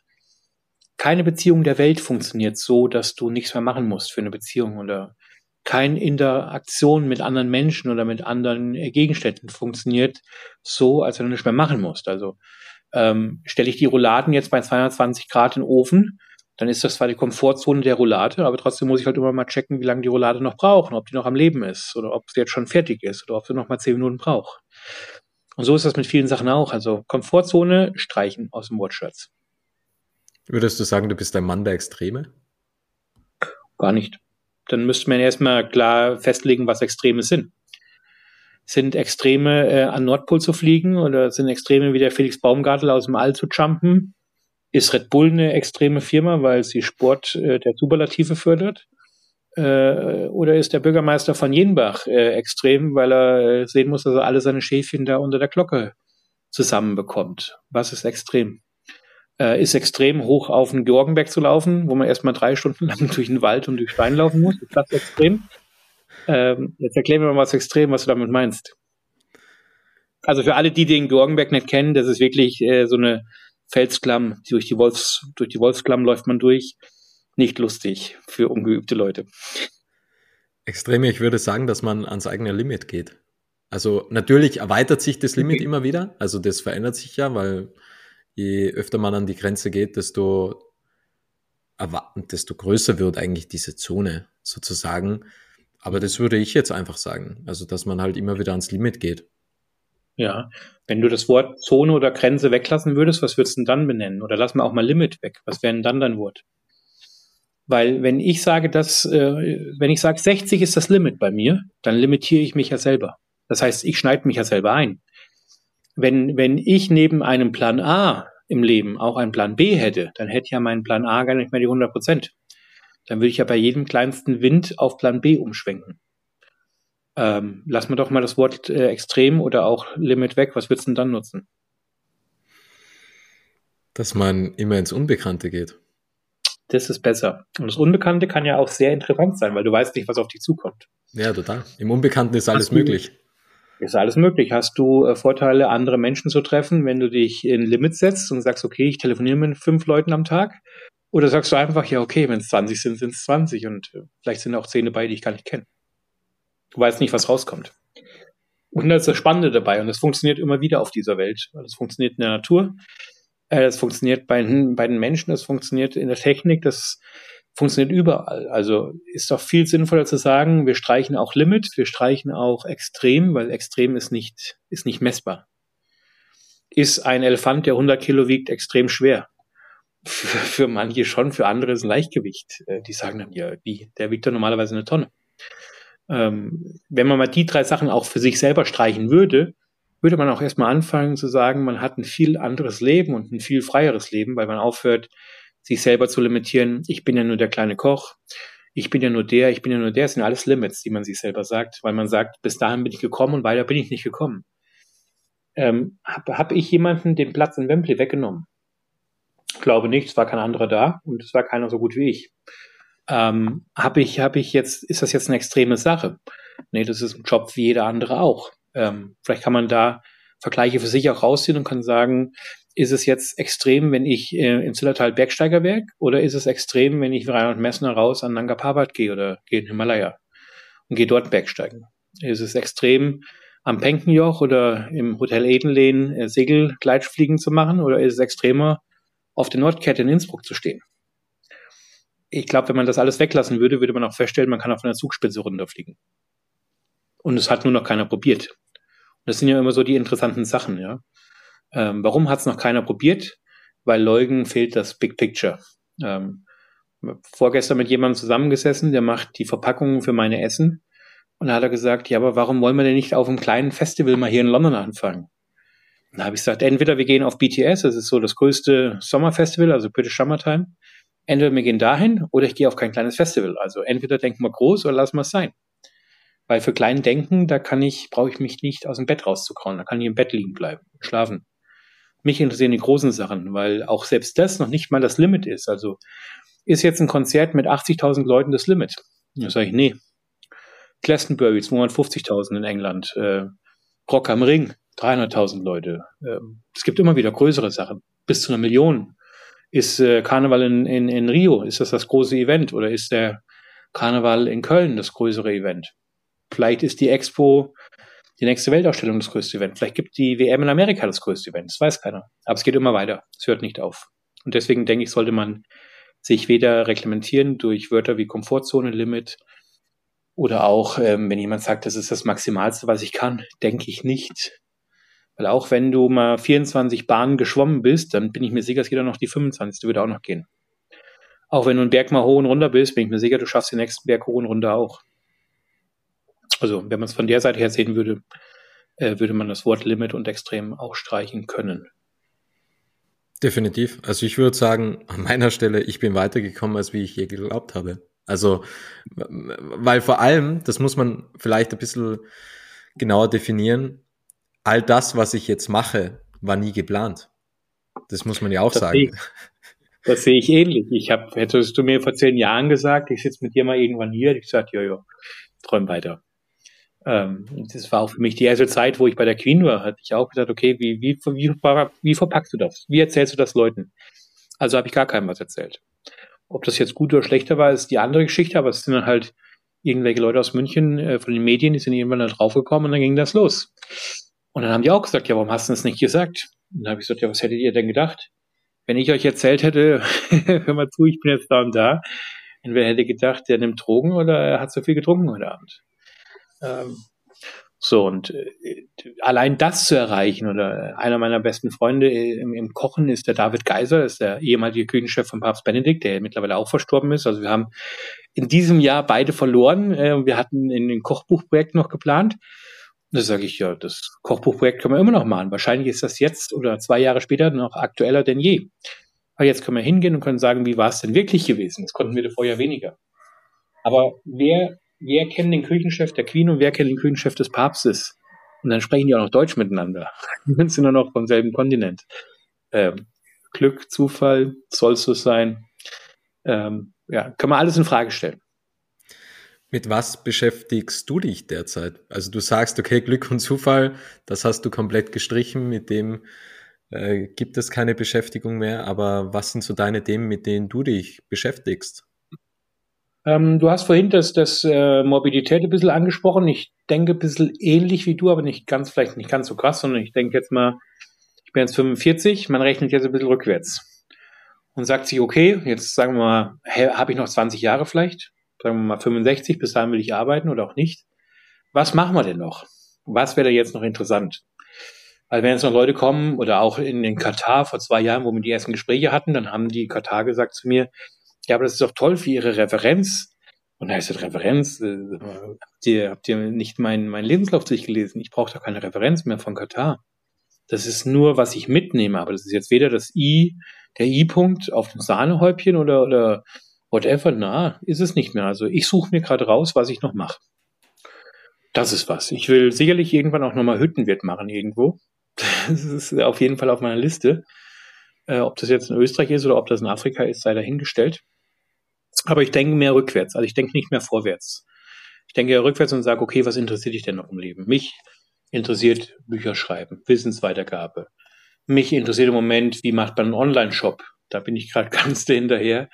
Keine Beziehung der Welt funktioniert so, dass du nichts mehr machen musst für eine Beziehung oder keine Interaktion mit anderen Menschen oder mit anderen Gegenständen funktioniert so, als wenn du nichts mehr machen musst. Also ähm, stelle ich die Rouladen jetzt bei 220 Grad in den Ofen, dann ist das zwar die Komfortzone der Roulade, aber trotzdem muss ich halt immer mal checken, wie lange die Roulade noch braucht, ob die noch am Leben ist oder ob sie jetzt schon fertig ist oder ob sie noch mal zehn Minuten braucht. Und so ist das mit vielen Sachen auch. Also Komfortzone streichen aus dem Wortschatz. Würdest du sagen, du bist ein Mann der Extreme? Gar nicht. Dann müsste man erstmal klar festlegen, was Extreme sind. Sind Extreme äh, an Nordpol zu fliegen oder sind Extreme wie der Felix Baumgartel aus dem All zu jumpen? Ist Red Bull eine extreme Firma, weil sie Sport äh, der Superlative fördert? Äh, oder ist der Bürgermeister von Jenbach äh, extrem, weil er äh, sehen muss, dass er alle seine Schäfchen da unter der Glocke zusammenbekommt? Was ist extrem? Äh, ist extrem hoch auf den Georgenberg zu laufen, wo man erstmal drei Stunden lang durch den Wald und durch Stein laufen muss? Ist das extrem? Ähm, jetzt erklären wir mal, was extrem, was du damit meinst. Also für alle, die den Georgenberg nicht kennen, das ist wirklich äh, so eine Felsklamm, durch die Wolfs, durch die Wolfsklamm läuft man durch nicht lustig für ungeübte Leute. Extreme, ich würde sagen, dass man ans eigene Limit geht. Also natürlich erweitert sich das Limit okay. immer wieder. Also das verändert sich ja, weil je öfter man an die Grenze geht, desto, desto größer wird eigentlich diese Zone sozusagen. Aber das würde ich jetzt einfach sagen. Also dass man halt immer wieder ans Limit geht. Ja, wenn du das Wort Zone oder Grenze weglassen würdest, was würdest du denn dann benennen? Oder lass mal auch mal Limit weg. Was wäre denn dann dein Wort? Weil wenn ich sage, dass, äh, wenn ich sage, 60 ist das Limit bei mir, dann limitiere ich mich ja selber. Das heißt, ich schneide mich ja selber ein. Wenn, wenn ich neben einem Plan A im Leben auch einen Plan B hätte, dann hätte ja mein Plan A gar nicht mehr die 100 Prozent. Dann würde ich ja bei jedem kleinsten Wind auf Plan B umschwenken. Ähm, lass mal doch mal das Wort äh, extrem oder auch Limit weg. Was würdest du denn dann nutzen? Dass man immer ins Unbekannte geht das ist besser. Und das Unbekannte kann ja auch sehr interessant sein, weil du weißt nicht, was auf dich zukommt. Ja, total. Im Unbekannten ist alles möglich. Ist alles möglich. Hast du äh, Vorteile, andere Menschen zu treffen, wenn du dich in Limits setzt und sagst, okay, ich telefoniere mit fünf Leuten am Tag? Oder sagst du einfach, ja, okay, wenn es 20 sind, sind es 20 und äh, vielleicht sind auch 10 dabei, die ich gar nicht kenne. Du weißt nicht, was rauskommt. Und das ist das Spannende dabei und das funktioniert immer wieder auf dieser Welt. Das funktioniert in der Natur, äh, das funktioniert bei, bei den Menschen, das funktioniert in der Technik, das funktioniert überall. Also ist doch viel sinnvoller zu sagen, wir streichen auch Limit, wir streichen auch Extrem, weil Extrem ist nicht, ist nicht messbar. Ist ein Elefant, der 100 Kilo wiegt, extrem schwer? Für, für manche schon, für andere ist ein Leichtgewicht. Äh, die sagen dann, ja, wie, der wiegt doch normalerweise eine Tonne. Ähm, wenn man mal die drei Sachen auch für sich selber streichen würde, würde man auch erstmal anfangen zu sagen, man hat ein viel anderes Leben und ein viel freieres Leben, weil man aufhört, sich selber zu limitieren. Ich bin ja nur der kleine Koch. Ich bin ja nur der, ich bin ja nur der. Das sind alles Limits, die man sich selber sagt, weil man sagt, bis dahin bin ich gekommen und weiter bin ich nicht gekommen. Ähm, Habe hab ich jemanden den Platz in Wembley weggenommen? Glaube nicht, es war kein anderer da und es war keiner so gut wie ich. Ähm, habe ich, habe ich jetzt, ist das jetzt eine extreme Sache? Nee, das ist ein Job wie jeder andere auch Ähm, vielleicht kann man da Vergleiche für sich auch rausziehen und kann sagen, ist es jetzt extrem, wenn ich äh, im Zillertal Bergsteiger wäre, oder ist es extrem, wenn ich wie Reinhard Messner raus an Nanga Parbat gehe oder gehe in den Himalaya und gehe dort Bergsteigen? Ist es extrem, am Penkenjoch oder im Hotel Edenlehn äh, Segelgleitfliegen zu machen, oder ist es extremer, auf der Nordkette in Innsbruck zu stehen? Ich glaube, wenn man das alles weglassen würde, würde man auch feststellen, man kann auf einer Zugspitze runterfliegen. Und es hat nur noch keiner probiert. Das sind ja immer so die interessanten Sachen, ja. Ähm, warum hat es noch keiner probiert? Weil Leugen fehlt das Big Picture. Ähm, vorgestern mit jemandem zusammengesessen, der macht die Verpackungen für meine Essen. Und da hat er gesagt, ja, aber warum wollen wir denn nicht auf einem kleinen Festival mal hier in London anfangen? Und da habe ich gesagt, entweder wir gehen auf BTS, das ist so das größte Sommerfestival, also British Summertime. Entweder wir gehen dahin oder ich gehe auf kein kleines Festival. Also entweder denken wir groß oder lassen wir es sein. Weil für klein Denken, da kann ich, brauche ich mich nicht aus dem Bett rauszukrauen. Da kann ich im Bett liegen bleiben, schlafen. Mich interessieren die großen Sachen, weil auch selbst das noch nicht mal das Limit ist. Also ist jetzt ein Konzert mit 80.000 Leuten das Limit? Da sage ich, nee. Glastonbury 250.000 in England. Äh, Rock am Ring 300.000 Leute. Ähm, es gibt immer wieder größere Sachen. Bis zu einer Million. Ist äh, Karneval in, in, in Rio, ist das das große Event? Oder ist der Karneval in Köln das größere Event? Vielleicht ist die Expo die nächste Weltausstellung das größte Event. Vielleicht gibt die WM in Amerika das größte Event. Das weiß keiner. Aber es geht immer weiter. Es hört nicht auf. Und deswegen denke ich, sollte man sich weder reglementieren durch Wörter wie Komfortzone, Limit oder auch, ähm, wenn jemand sagt, das ist das Maximalste, was ich kann, denke ich nicht. Weil auch wenn du mal 24 Bahnen geschwommen bist, dann bin ich mir sicher, es geht auch noch die 25. würde auch noch gehen. Auch wenn du einen Berg mal hoch und runter bist, bin ich mir sicher, du schaffst den nächsten Berg hoch und runter auch. Also wenn man es von der Seite her sehen würde, äh, würde man das Wort Limit und Extrem auch streichen können. Definitiv. Also ich würde sagen, an meiner Stelle, ich bin weitergekommen, als wie ich je geglaubt habe. Also, weil vor allem, das muss man vielleicht ein bisschen genauer definieren, all das, was ich jetzt mache, war nie geplant. Das muss man ja auch das sagen. Sehe das sehe ich ähnlich. Ich hab, hättest du mir vor zehn Jahren gesagt, ich sitze mit dir mal irgendwann hier, ich sage, ja, ja, träum weiter. Ähm, das war auch für mich die erste Zeit, wo ich bei der Queen war, hatte ich auch gesagt, okay, wie, wie, wie, wie verpackst du das? Wie erzählst du das Leuten? Also habe ich gar keinem was erzählt. Ob das jetzt gut oder schlechter war, ist die andere Geschichte, aber es sind dann halt irgendwelche Leute aus München äh, von den Medien, die sind irgendwann da draufgekommen und dann ging das los. Und dann haben die auch gesagt, ja, warum hast du das nicht gesagt? Und dann habe ich gesagt, ja, was hättet ihr denn gedacht? Wenn ich euch erzählt hätte, hör mal zu, ich bin jetzt da und da, entweder hätte gedacht, der nimmt Drogen oder er hat so viel getrunken heute Abend. Ähm, so, und äh, allein das zu erreichen, oder einer meiner besten Freunde im, im, Kochen ist der David Geiser, ist der ehemalige Küchenchef von Papst Benedikt, der mittlerweile auch verstorben ist. Also wir haben in diesem Jahr beide verloren. Äh, wir hatten in den Kochbuchprojekt noch geplant. Da sage ich, ja, das Kochbuchprojekt können wir immer noch machen. Wahrscheinlich ist das jetzt oder zwei Jahre später noch aktueller denn je. Aber jetzt können wir hingehen und können sagen, wie war es denn wirklich gewesen? Das konnten wir vorher weniger. Aber wer wer kennt den Küchenchef der Queen und wer kennt den Küchenchef des Papstes? Und dann sprechen die auch noch Deutsch miteinander. Die sind nur noch vom selben Kontinent. Ähm, Glück, Zufall, soll es so sein? Ähm, ja, kann man alles in Frage stellen. Mit was beschäftigst du dich derzeit? Also du sagst, okay, Glück und Zufall, das hast du komplett gestrichen, mit dem äh, gibt es keine Beschäftigung mehr, aber was sind so deine Themen, mit denen du dich beschäftigst? Ähm, du hast vorhin das, das äh, Mobilität ein bisschen angesprochen. Ich denke ein bisschen ähnlich wie du, aber nicht ganz, vielleicht nicht ganz so krass, sondern ich denke jetzt mal, ich bin jetzt 45, man rechnet jetzt ein bisschen rückwärts und sagt sich, okay, jetzt sagen wir mal, habe ich noch 20 Jahre vielleicht, sagen wir mal 65, bis dahin will ich arbeiten oder auch nicht. Was machen wir denn noch? Was wäre jetzt noch interessant? Weil wenn jetzt noch Leute kommen oder auch in den Katar vor zwei Jahren, wo wir die ersten Gespräche hatten, dann haben die Katar gesagt zu mir, ja, aber das ist doch toll für Ihre Referenz. Und da ist das Referenz, äh, habt, ihr, habt ihr nicht meinen mein Lebenslauf durchgelesen? Ich brauche doch keine Referenz mehr von Katar. Das ist nur, was ich mitnehme, aber das ist jetzt weder das I, der I-Punkt auf dem Sahnehäubchen oder, oder whatever. Na, ist es nicht mehr. Also ich suche mir gerade raus, was ich noch mache. Das ist was. Ich will sicherlich irgendwann auch nochmal Hüttenwirt machen irgendwo. Das ist auf jeden Fall auf meiner Liste. Äh, ob das jetzt in Österreich ist oder ob das in Afrika ist, sei dahingestellt. Aber ich denke mehr rückwärts. Also ich denke nicht mehr vorwärts. Ich denke ja rückwärts und sage, okay, was interessiert dich denn noch im Leben? Mich interessiert Bücher schreiben, Wissensweitergabe. Mich interessiert im Moment, wie macht man einen Online-Shop? Da bin ich gerade ganz dahinterher,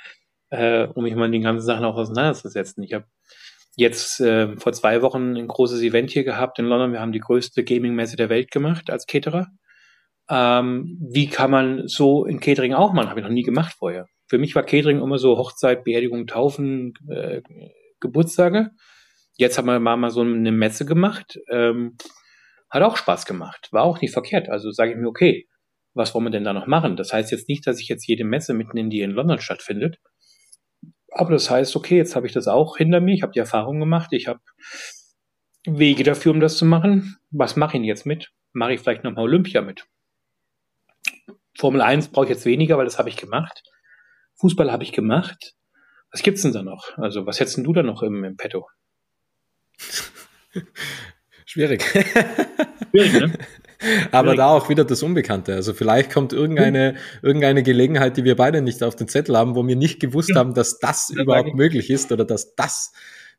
äh, um mich mal mit den ganzen Sachen auch auseinanderzusetzen. Ich habe jetzt äh, vor zwei Wochen ein großes Event hier gehabt in London. Wir haben die größte Gaming-Messe der Welt gemacht als Caterer. Ähm, wie kann man so in Catering auch machen? Habe ich noch nie gemacht vorher. Für mich war Catering immer so Hochzeit, Beerdigung, Taufen, äh, Geburtstage. Jetzt haben wir mal, so eine Messe gemacht. Ähm, hat auch Spaß gemacht. War auch nicht verkehrt. Also sage ich mir, okay, was wollen wir denn da noch machen? Das heißt jetzt nicht, dass ich jetzt jede Messe mitten in die in London stattfindet. Aber das heißt, okay, jetzt habe ich das auch hinter mir. Ich habe die Erfahrung gemacht. Ich habe Wege dafür, um das zu machen. Was mache ich denn jetzt mit? Mache ich vielleicht nochmal Olympia mit? Formel 1 brauche ich jetzt weniger, weil das habe ich gemacht. Fußball habe ich gemacht. Was gibt's denn da noch? Also, was hättest du da noch im, im Petto? Schwierig. Schwierig, ne? Aber da auch wieder das Unbekannte. Also vielleicht kommt irgendeine, irgendeine Gelegenheit, die wir beide nicht auf den Zettel haben, wo wir nicht gewusst ja. haben, dass das überhaupt möglich ist oder dass das,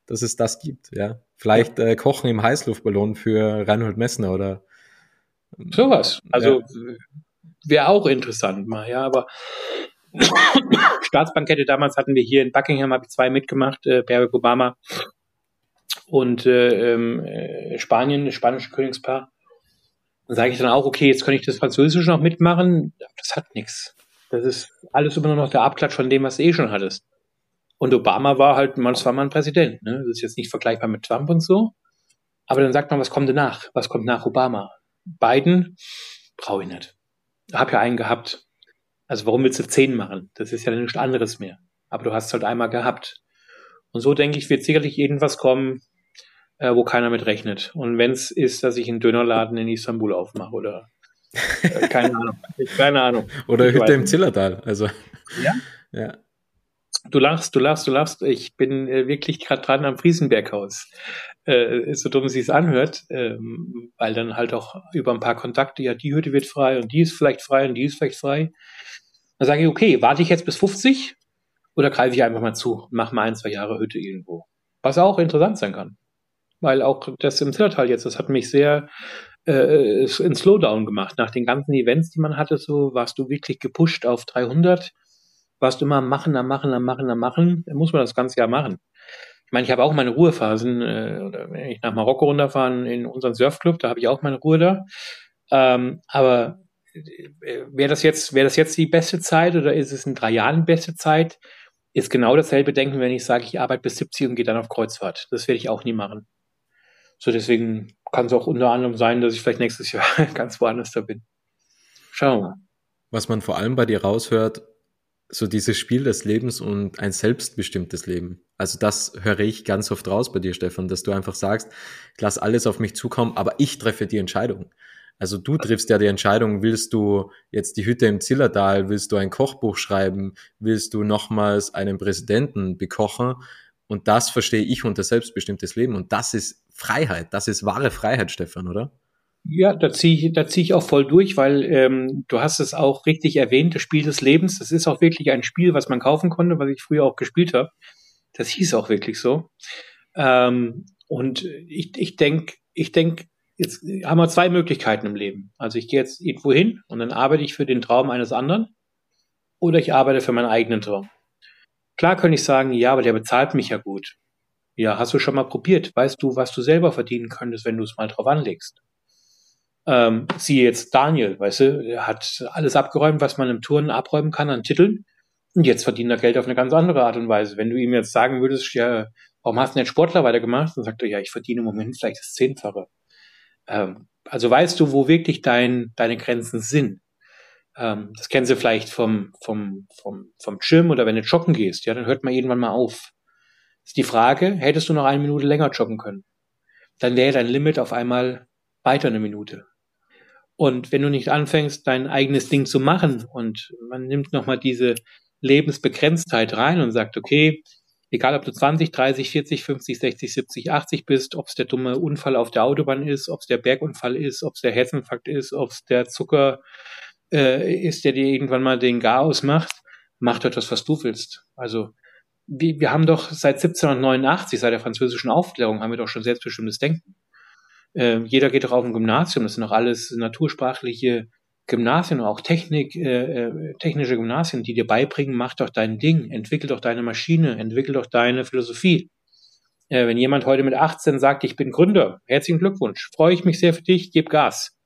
dass es das gibt. Ja, vielleicht äh, Kochen im Heißluftballon für Reinhold Messner oder sowas. Also ja. wäre auch interessant mal. Ja, aber Staatsbankette damals hatten wir hier in Buckingham, habe ich zwei mitgemacht, äh, Barack Obama und äh, ähm, äh, Spanien, das spanische Königspaar. Dann sage ich dann auch, okay, jetzt kann ich das Französische noch mitmachen. Das hat nichts. Das ist alles immer nur noch der Abklatsch von dem, was du eh schon hattest. Und Obama war halt, mal ein Präsident. Ne? Das ist jetzt nicht vergleichbar mit Trump und so. Aber dann sagt man, was kommt denn nach? Was kommt nach Obama? Biden brauche ich nicht. Hab ja einen gehabt. Also warum willst du zehn machen? Das ist ja nichts anderes mehr. Aber du hast es halt einmal gehabt. Und so denke ich, wird sicherlich irgendwas kommen, äh, wo keiner mit rechnet. Und wenn es ist, dass ich einen Dönerladen in Istanbul aufmache oder äh, keine Ahnung. Keine Ahnung. Oder Hütte im Zillertal. Also. Ja? Ja. Du lachst, du lachst, du lachst. Ich bin äh, wirklich gerade dran am Friesenberghaus. Äh, so dumm sie es anhört, ähm, weil dann halt auch über ein paar Kontakte, ja, die Hütte wird frei und die ist vielleicht frei und die ist vielleicht frei. Dann sage ich, okay, warte ich jetzt bis 50 oder greife ich einfach mal zu und mache mal ein, zwei Jahre Hütte irgendwo. Was auch interessant sein kann weil auch das im Zillertal jetzt, das hat mich sehr äh, in Slowdown gemacht. Nach den ganzen Events, die man hatte, so warst du wirklich gepusht auf 300, warst du immer Machen, am Machen, am Machen, am Machen. Dann muss man das ganze Jahr machen. Ich meine, ich habe auch meine Ruhephasen, äh, wenn ich nach Marokko runterfahren in unseren Surfclub, da habe ich auch meine Ruhe da. Ähm, aber äh, wäre das jetzt, wäre das jetzt die beste Zeit oder ist es in drei Jahren die beste Zeit? Ist genau dasselbe denken, wenn ich sage, ich arbeite bis 70 und gehe dann auf Kreuzfahrt. Das werde ich auch nie machen. So, deswegen kann es auch unter anderem sein, dass ich vielleicht nächstes Jahr ganz woanders da bin. Schauen wir mal. Was man vor allem bei dir raushört, so dieses Spiel des Lebens und ein selbstbestimmtes Leben. Also das höre ich ganz oft raus bei dir, Stefan, dass du einfach sagst, ich lass alles auf mich zukommen, aber ich treffe die Entscheidung. Also du triffst ja die Entscheidung, willst du jetzt die Hütte im Zillertal, willst du ein Kochbuch schreiben, willst du nochmals einen Präsidenten bekochen? Und das verstehe ich unter selbstbestimmtes Leben. Und das ist Freiheit. Das ist wahre Freiheit, Stefan, oder? Ja, da ziehe ich, da zieh ich auch voll durch, weil ähm, du hast es auch richtig erwähnt, das Spiel des Lebens, das ist auch wirklich ein Spiel, was man kaufen konnte, was ich früher auch gespielt habe. Das hieß auch wirklich so. Ähm, und ich, ich denke, ich denk, jetzt haben wir zwei Möglichkeiten im Leben. Also ich gehe jetzt irgendwo hin und dann arbeite ich für den Traum eines anderen oder ich arbeite für meinen eigenen Traum. Klar könnte ich sagen, ja, aber der bezahlt mich ja gut. Ja, hast du schon mal probiert? Weißt du, was du selber verdienen könntest, wenn du es mal drauf anlegst? Ähm, siehe jetzt Daniel, weißt du, er hat alles abgeräumt, was man im Turnen abräumen kann an Titeln. Und jetzt verdient er Geld auf eine ganz andere Art und Weise. Wenn du ihm jetzt sagen würdest, ja, warum hast du nicht Sportler weitergemacht? Dann sagt er, ja, ich verdiene im Moment vielleicht das Zehnfache. Ähm, also weißt du, wo wirklich dein, deine Grenzen sind. Ähm, das kennen sie vielleicht vom, vom, vom, vom Gym oder wenn du joggen gehst, ja, dann hört man irgendwann mal auf. Ist die Frage, hättest du noch eine Minute länger joggen können? Dann wäre dein Limit auf einmal weiter eine Minute. Und wenn du nicht anfängst, dein eigenes Ding zu machen und man nimmt nochmal diese Lebensbegrenztheit rein und sagt, okay, egal ob du 20, 30, 40, 50, 60, 70, 80 bist, ob es der dumme Unfall auf der Autobahn ist, ob es der Bergunfall ist, ob es der Herzinfarkt ist, ob es der Zucker äh, ist, der dir irgendwann mal den Garaus macht, mach doch das, was du willst. Also wir, wir haben doch seit 1789, seit der französischen Aufklärung, haben wir doch schon selbstbestimmtes Denken. Äh, jeder geht doch auf ein Gymnasium, das sind doch alles natursprachliche Gymnasien, auch Technik, äh, äh, technische Gymnasien, die dir beibringen, mach doch dein Ding, entwickel doch deine Maschine, entwickel doch deine Philosophie. Äh, wenn jemand heute mit 18 sagt, ich bin Gründer, herzlichen Glückwunsch, freue ich mich sehr für dich, gib Gas.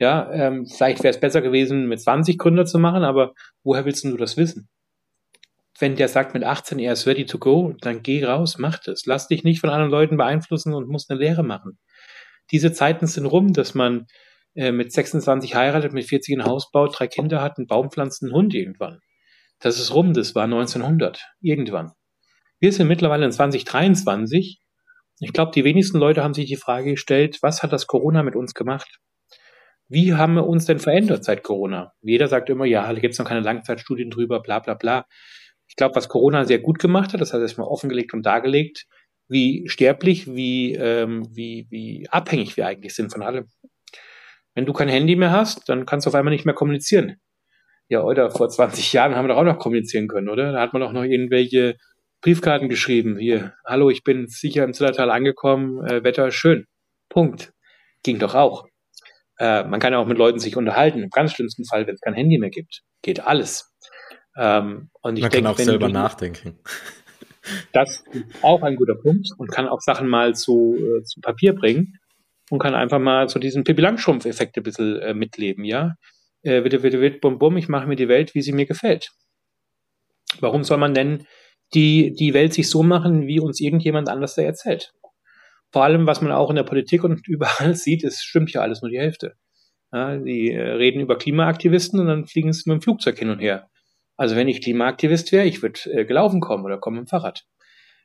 Ja, ähm, vielleicht wäre es besser gewesen, mit 20 Gründer zu machen, aber woher willst du das wissen? Wenn der sagt mit 18, er ist ready to go, dann geh raus, mach das. Lass dich nicht von anderen Leuten beeinflussen und musst eine Lehre machen. Diese Zeiten sind rum, dass man äh, mit 26 heiratet, mit 40 ein Haus baut, drei Kinder hat, einen Baum pflanzt, einen Hund irgendwann. Das ist rum, das war 1900, irgendwann. Wir sind mittlerweile in 2023. Ich glaube, die wenigsten Leute haben sich die Frage gestellt, was hat das Corona mit uns gemacht? Wie haben wir uns denn verändert seit Corona? Jeder sagt immer, ja, da gibt es noch keine Langzeitstudien drüber, bla bla bla. Ich glaube, was Corona sehr gut gemacht hat, das hat erstmal offengelegt und dargelegt, wie sterblich, wie, ähm, wie, wie abhängig wir eigentlich sind von allem. Wenn du kein Handy mehr hast, dann kannst du auf einmal nicht mehr kommunizieren. Ja, oder vor 20 Jahren haben wir doch auch noch kommunizieren können, oder? Da hat man doch noch irgendwelche Briefkarten geschrieben. Hier, hallo, ich bin sicher im Zillertal angekommen, äh, Wetter schön. Punkt. Ging doch auch. Äh, man kann ja auch mit Leuten sich unterhalten. Im ganz schlimmsten Fall, wenn es kein Handy mehr gibt, geht alles. Ähm, und ich man denk, kann auch selber nachdenken. Das ist auch ein guter Punkt und kann auch Sachen mal zu, äh, zu Papier bringen und kann einfach mal so diesen Pippi Langstrumpf-Effekt ein bisschen äh, mitleben, ja. Äh, bitte, bitte, bitte, bum, bum, ich mache mir die Welt, wie sie mir gefällt. Warum soll man denn die, die Welt sich so machen, wie uns irgendjemand anders da erzählt? Vor allem, was man auch in der Politik und überall sieht, es stimmt ja alles nur die Hälfte. Ja, die äh, reden über Klimaaktivisten und dann fliegen sie mit dem Flugzeug hin und her. Also wenn ich Klimaaktivist wäre, ich würde äh, gelaufen kommen oder komme mit dem Fahrrad.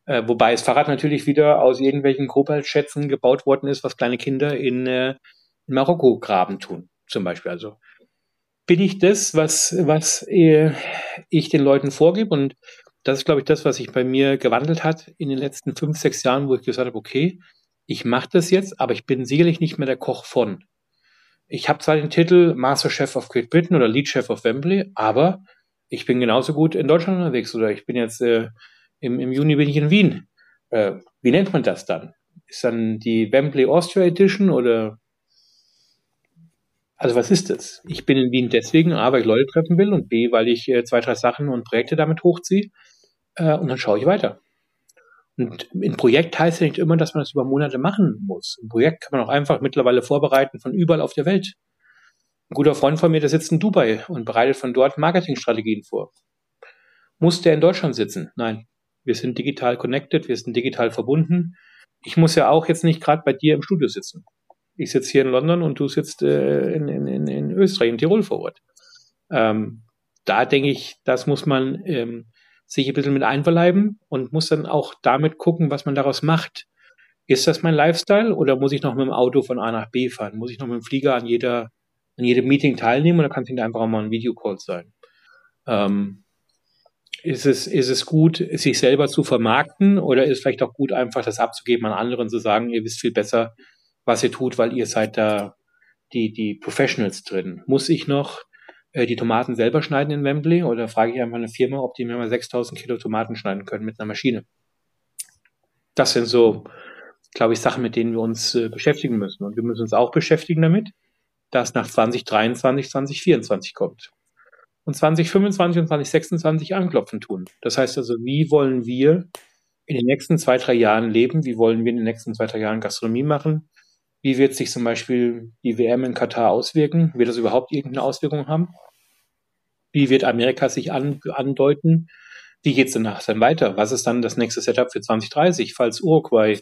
Äh, wobei das Fahrrad natürlich wieder aus irgendwelchen Kobaltschätzen gebaut worden ist, was kleine Kinder in, äh, in Marokko graben tun, zum Beispiel. Also bin ich das, was, was äh, ich den Leuten vorgebe und das ist, glaube ich, das, was sich bei mir gewandelt hat in den letzten fünf, sechs Jahren, wo ich gesagt habe, okay, ich mache das jetzt, aber ich bin sicherlich nicht mehr der Koch von. Ich habe zwar den Titel Master Chef of Great Britain oder Lead Chef of Wembley, aber ich bin genauso gut in Deutschland unterwegs oder ich bin jetzt äh, im, im Juni bin ich in Wien. Äh, wie nennt man das dann? Ist dann die Wembley Austria Edition oder also was ist das? Ich bin in Wien deswegen, A, weil ich Leute treffen will und B, weil ich äh, zwei, drei Sachen und Projekte damit hochziehe äh, und dann schaue ich weiter. Und ein Projekt heißt ja nicht immer, dass man das über Monate machen muss. Ein Projekt kann man auch einfach mittlerweile vorbereiten von überall auf der Welt. Ein guter Freund von mir, der sitzt in Dubai und bereitet von dort Marketingstrategien vor. Muss der in Deutschland sitzen? Nein. Wir sind digital connected, wir sind digital verbunden. Ich muss ja auch jetzt nicht gerade bei dir im Studio sitzen. Ich sitze hier in London und du sitzt äh, in, in, in Österreich, in Tirol vor Ort. Ähm, da denke ich, das muss man ähm, sich ein bisschen mit einverleiben und muss dann auch damit gucken, was man daraus macht. Ist das mein Lifestyle oder muss ich noch mit dem Auto von A nach B fahren? Muss ich noch mit dem Flieger an jeder, an jedem Meeting teilnehmen oder kann es einfach auch mal ein Videocall sein? Ähm, ist es, ist es gut, sich selber zu vermarkten oder ist es vielleicht auch gut, einfach das abzugeben an anderen, zu sagen, ihr wisst viel besser, was ihr tut, weil ihr seid da die, die Professionals drin. Muss ich noch äh, die Tomaten selber schneiden in Wembley oder frage ich einfach eine Firma, ob die mir mal 6000 Kilo Tomaten schneiden können mit einer Maschine. Das sind so, glaube ich, Sachen, mit denen wir uns äh, beschäftigen müssen. Und wir müssen uns auch beschäftigen damit, dass nach 2023, 2024 kommt. Und 2025 und 2026 anklopfen tun. Das heißt also, wie wollen wir in den nächsten zwei, drei Jahren leben? Wie wollen wir in den nächsten zwei, drei Jahren Gastronomie machen? Wie wird sich zum Beispiel die WM in Katar auswirken? Wird das überhaupt irgendeine Auswirkung haben? Wie wird Amerika sich an, andeuten? Wie geht es danach dann weiter? Was ist dann das nächste Setup für 2030, falls Uruguay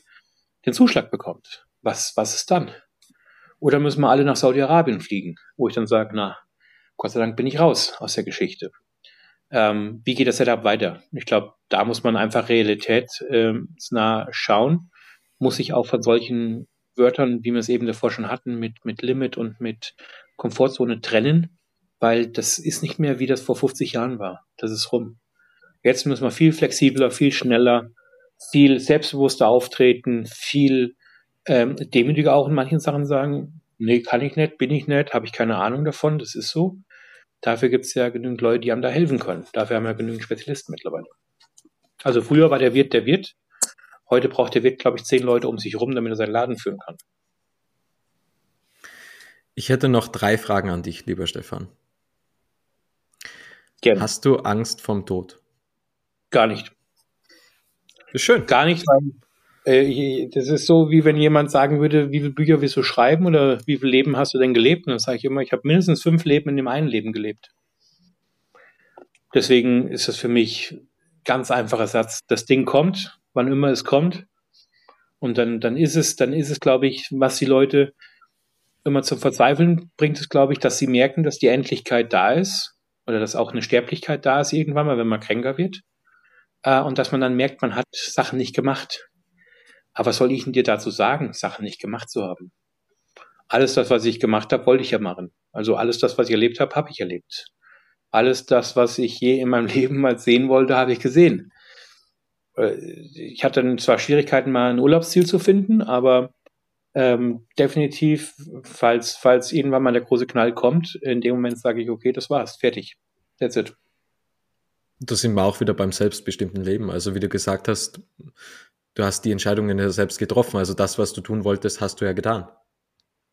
den Zuschlag bekommt? Was, was ist dann? Oder müssen wir alle nach Saudi-Arabien fliegen, wo ich dann sage, na, Gott sei Dank bin ich raus aus der Geschichte. Ähm, wie geht das Setup weiter? Ich glaube, da muss man einfach realitätsnah äh, schauen, muss sich auch von solchen Wörtern, wie wir es eben davor schon hatten, mit, mit Limit und mit Komfortzone trennen, weil das ist nicht mehr, wie das vor 50 Jahren war. Das ist rum. Jetzt müssen wir viel flexibler, viel schneller, viel selbstbewusster auftreten, viel ähm, demütiger auch in manchen Sachen sagen, nee, kann ich nicht, bin ich nicht, habe ich keine Ahnung davon, das ist so. Dafür gibt es ja genügend Leute, die einem da helfen können. Dafür haben wir genügend Spezialisten mittlerweile. Also früher war der Wirt der Wirt, Heute braucht der Wirt, glaube ich, zehn Leute um sich rum, damit er seinen Laden führen kann. Ich hätte noch drei Fragen an dich, lieber Stefan. Gerne. Hast du Angst vom Tod? Gar nicht. Ist schön. Gar nicht, weil äh, das ist so, wie wenn jemand sagen würde, wie viele Bücher willst du schreiben oder wie viele Leben hast du denn gelebt? Und dann sage ich immer, ich habe mindestens fünf Leben in dem einen Leben gelebt. Deswegen ist das für mich ganz einfacher Satz. Das Ding kommt, wann immer es kommt. Und dann, dann ist es, dann ist es, glaube ich, was die Leute immer zum Verzweifeln bringt, es, glaube ich, dass sie merken, dass die Endlichkeit da ist oder dass auch eine Sterblichkeit da ist irgendwann mal, wenn man kränker wird. Äh, und dass man dann merkt, man hat Sachen nicht gemacht. Aber was soll ich denn dir dazu sagen, Sachen nicht gemacht zu haben? Alles das, was ich gemacht habe, wollte ich ja machen. Also alles das, was ich erlebt habe, habe ich erlebt. Alles das, was ich je in meinem Leben mal sehen wollte, habe ich gesehen. Äh, ich hatte dann zwar Schwierigkeiten, mal ein Urlaubsziel zu finden, aber ähm, definitiv, falls, falls irgendwann mal der große Knall kommt, in dem Moment sage ich, okay, das war's, fertig. That's it. Da sind wir auch wieder beim selbstbestimmten Leben. Also wie du gesagt hast, du hast die Entscheidungen ja selbst getroffen. Also das, was du tun wolltest, hast du ja getan.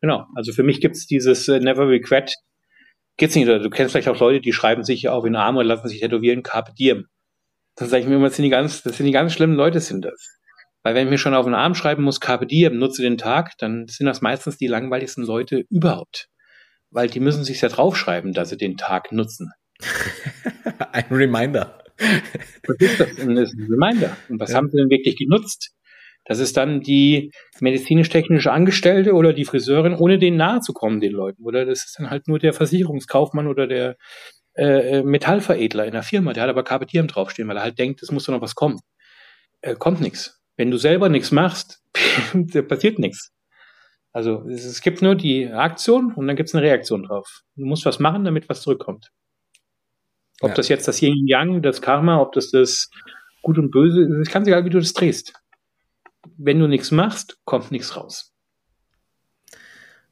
Genau. Also für mich gibt's dieses äh, Never Regret. Gibt's nicht. Du kennst vielleicht auch Leute, die schreiben sich auf den Arm und lassen sich tätowieren, Carpe Diem. Dann sage ich mir immer, das sind die ganz, das sind die ganz schlimmen Leute, sind das. Weil wenn ich mir schon auf den Arm schreiben muss, Carpe Diem, nutze den Tag, dann sind das meistens die langweiligsten Leute überhaupt. Weil die müssen sich ja draufschreiben, dass sie den Tag nutzen. ein Reminder. Was ist das? Ist ein Reminder. Und was ja. haben sie denn wirklich genutzt? Das ist dann die medizinisch-technische Angestellte oder die Friseurin, ohne denen nahe zu kommen, den Leuten. Oder das ist dann halt nur der Versicherungskaufmann oder der äh, Metallveredler in der Firma. Der hat aber Carpe Diem draufstehen, weil er halt denkt, es muss doch noch was kommen. Äh, kommt nichts. Wenn du selber nichts machst, passiert nichts. Also es, es, gibt nur die Aktion und dann gibt es eine Reaktion drauf. Du musst was machen, damit was zurückkommt. Ob ja. das jetzt das Yin Yang, das Karma, ob das das Gut und Böse ist, es kann sich halt, wie du das drehst. Wenn du nichts machst, kommt nichts raus.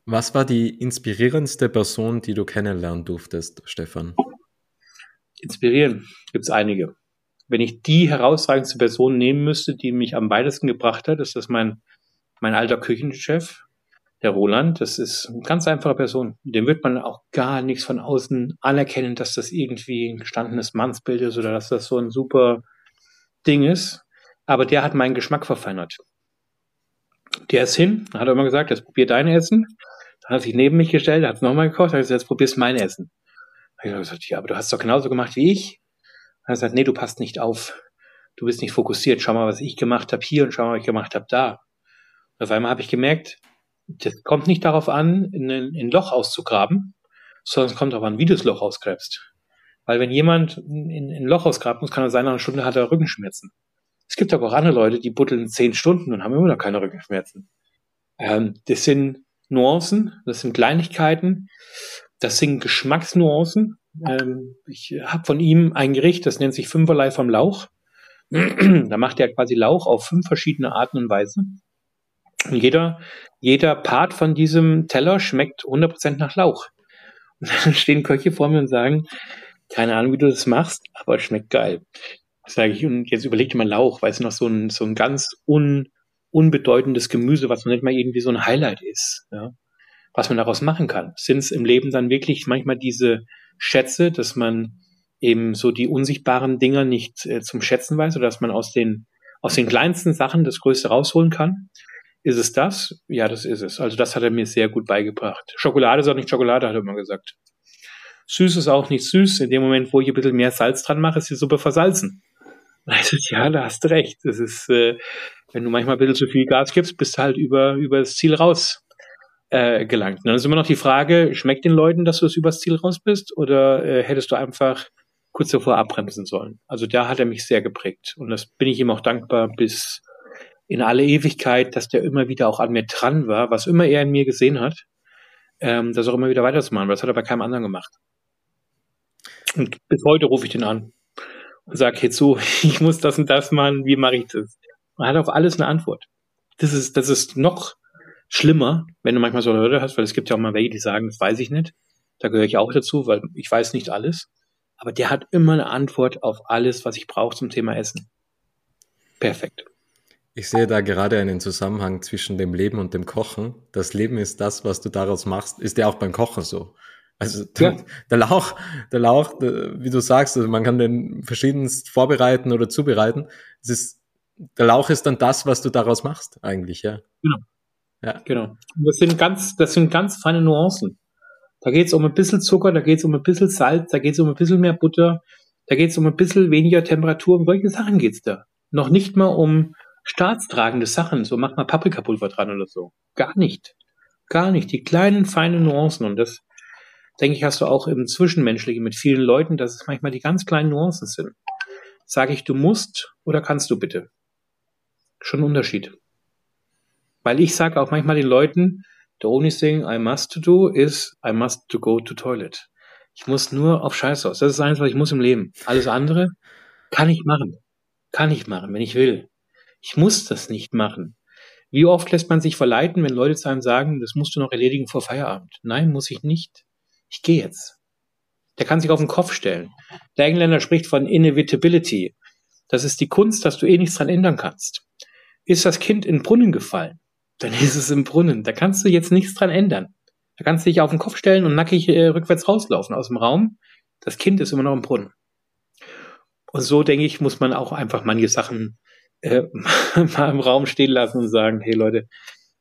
Was war die inspirierendste Person, die du kennenlernen durftest, Stefan? Inspirieren gibt es einige. Wenn ich die herausragendste Person nehmen müsste, die mich am weitesten gebracht hat, ist das mein, mein alter Küchenchef, der Roland, das ist eine ganz einfache Person. Dem wird man auch gar nichts von außen anerkennen, dass das irgendwie ein gestandenes Mannsbild ist oder dass das so ein super Ding ist. Aber der hat meinen Geschmack verfeinert. Der ist hin, hat er immer gesagt, jetzt probier dein Essen. Dann hat er sich neben mich gestellt, hat es nochmal gekocht, hat gesagt, jetzt probierst mein Essen. Dann habe ich gesagt, ja, aber du hast doch genauso gemacht wie ich. Dann hat er gesagt, nee, du passt nicht auf. Du bist nicht fokussiert. Schau mal, was ich gemacht habe hier und schau mal, was ich gemacht habe da. Und auf einmal habe ich gemerkt, das kommt nicht darauf an, ein, ein Loch auszugraben, sondern es kommt darauf an, wie du das Loch ausgräbst. Weil wenn jemand in ein Loch ausgraben muss, kann er sein, nach einer Stunde hat er Rückenschmerzen. Es gibt aber auch andere Leute, die buddeln zehn Stunden und haben immer noch keine Rückenschmerzen. Ähm, das sind Nuancen, das sind Kleinigkeiten, das sind Geschmacksnuancen. Ähm, ich habe von ihm ein Gericht, das nennt sich Fünferlei vom Lauch. da macht er quasi Lauch auf fünf verschiedene Arten und Weisen. Und jeder, jeder Part von diesem Teller schmeckt 100% nach Lauch. Und dann stehen Köche vor mir und sagen, keine Ahnung, wie du das machst, aber es schmeckt geil. Sage ich, und jetzt überleg dir mal Lauch, weil es noch so ein, so ein ganz un, unbedeutendes Gemüse, was noch nicht mal irgendwie so ein Highlight ist, ja, was man daraus machen kann. Sind es im Leben dann wirklich manchmal diese Schätze, dass man eben so die unsichtbaren Dinger nicht äh, zum Schätzen weiß oder dass man aus den, aus den kleinsten Sachen das Größte rausholen kann? Ist es das? Ja, das ist es. Also das hat er mir sehr gut beigebracht. Schokolade ist auch nicht Schokolade, hat er immer gesagt. Süß ist auch nicht süß. In dem Moment, wo ich ein bisschen mehr Salz dran mache, ist die Suppe versalzen. Also, ja, da hast du recht. Das ist, äh, wenn du manchmal ein bisschen zu viel Gas gibst, bist du halt über, über das Ziel raus äh, gelangt. Und dann ist immer noch die Frage, schmeckt den Leuten, dass du es übers Ziel raus bist oder äh, hättest du einfach kurz davor abbremsen sollen? Also da hat er mich sehr geprägt und das bin ich ihm auch dankbar bis in alle Ewigkeit, dass der immer wieder auch an mir dran war, was immer er in mir gesehen hat, ähm, das auch immer wieder weiterzumachen. Das hat er bei keinem anderen gemacht. Und bis heute rufe ich den an und sage, hey zu, ich muss das und das machen, wie mache ich das? Man hat auf alles eine Antwort. Das ist, das ist noch schlimmer, wenn du manchmal so Leute hast, weil es gibt ja auch mal welche, die sagen, das weiß ich nicht. Da gehöre ich auch dazu, weil ich weiß nicht alles. Aber der hat immer eine Antwort auf alles, was ich brauche zum Thema Essen. Perfekt. Ich sehe da gerade einen Zusammenhang zwischen dem Leben und dem Kochen. Das Leben ist das, was du daraus machst, ist ja auch beim Kochen so. Also ja. der Lauch, der Lauch, der, wie du sagst, also man kann den verschiedenst vorbereiten oder zubereiten. Es ist, der Lauch ist dann das, was du daraus machst, eigentlich, ja. Genau. Ja. Genau. Das sind ganz, das sind ganz feine Nuancen. Da geht es um ein bisschen Zucker, da geht es um ein bisschen Salz, da geht es um ein bisschen mehr Butter, da geht es um ein bisschen weniger Temperatur. Um solche Sachen geht's da. Noch nicht mal um staatstragende Sachen, so mach mal Paprikapulver dran oder so. Gar nicht. Gar nicht. Die kleinen, feinen Nuancen. Und das, denke ich, hast du auch im Zwischenmenschlichen mit vielen Leuten, dass es manchmal die ganz kleinen Nuancen sind. Sage ich, du musst oder kannst du bitte? Schon ein Unterschied. Weil ich sage auch manchmal den Leuten, the only thing I must do is I must to go to toilet. Ich muss nur auf Scheiß aus. Das ist eins, was ich muss im Leben. Alles andere kann ich machen. Kann ich machen, wenn ich will. Ich muss das nicht machen. Wie oft lässt man sich verleiten, wenn Leute zu einem sagen, das musst du noch erledigen vor Feierabend? Nein, muss ich nicht. Ich gehe jetzt. Der kann sich auf den Kopf stellen. Der Engländer spricht von Inevitability. Das ist die Kunst, dass du eh nichts dran ändern kannst. Ist das Kind in den Brunnen gefallen, dann ist es im Brunnen. Da kannst du jetzt nichts dran ändern. Da kannst du dich auf den Kopf stellen und nackig äh, rückwärts rauslaufen aus dem Raum. Das Kind ist immer noch im Brunnen. Und so, denke ich, muss man auch einfach manche Sachen äh, mal im Raum stehen lassen und sagen, hey Leute,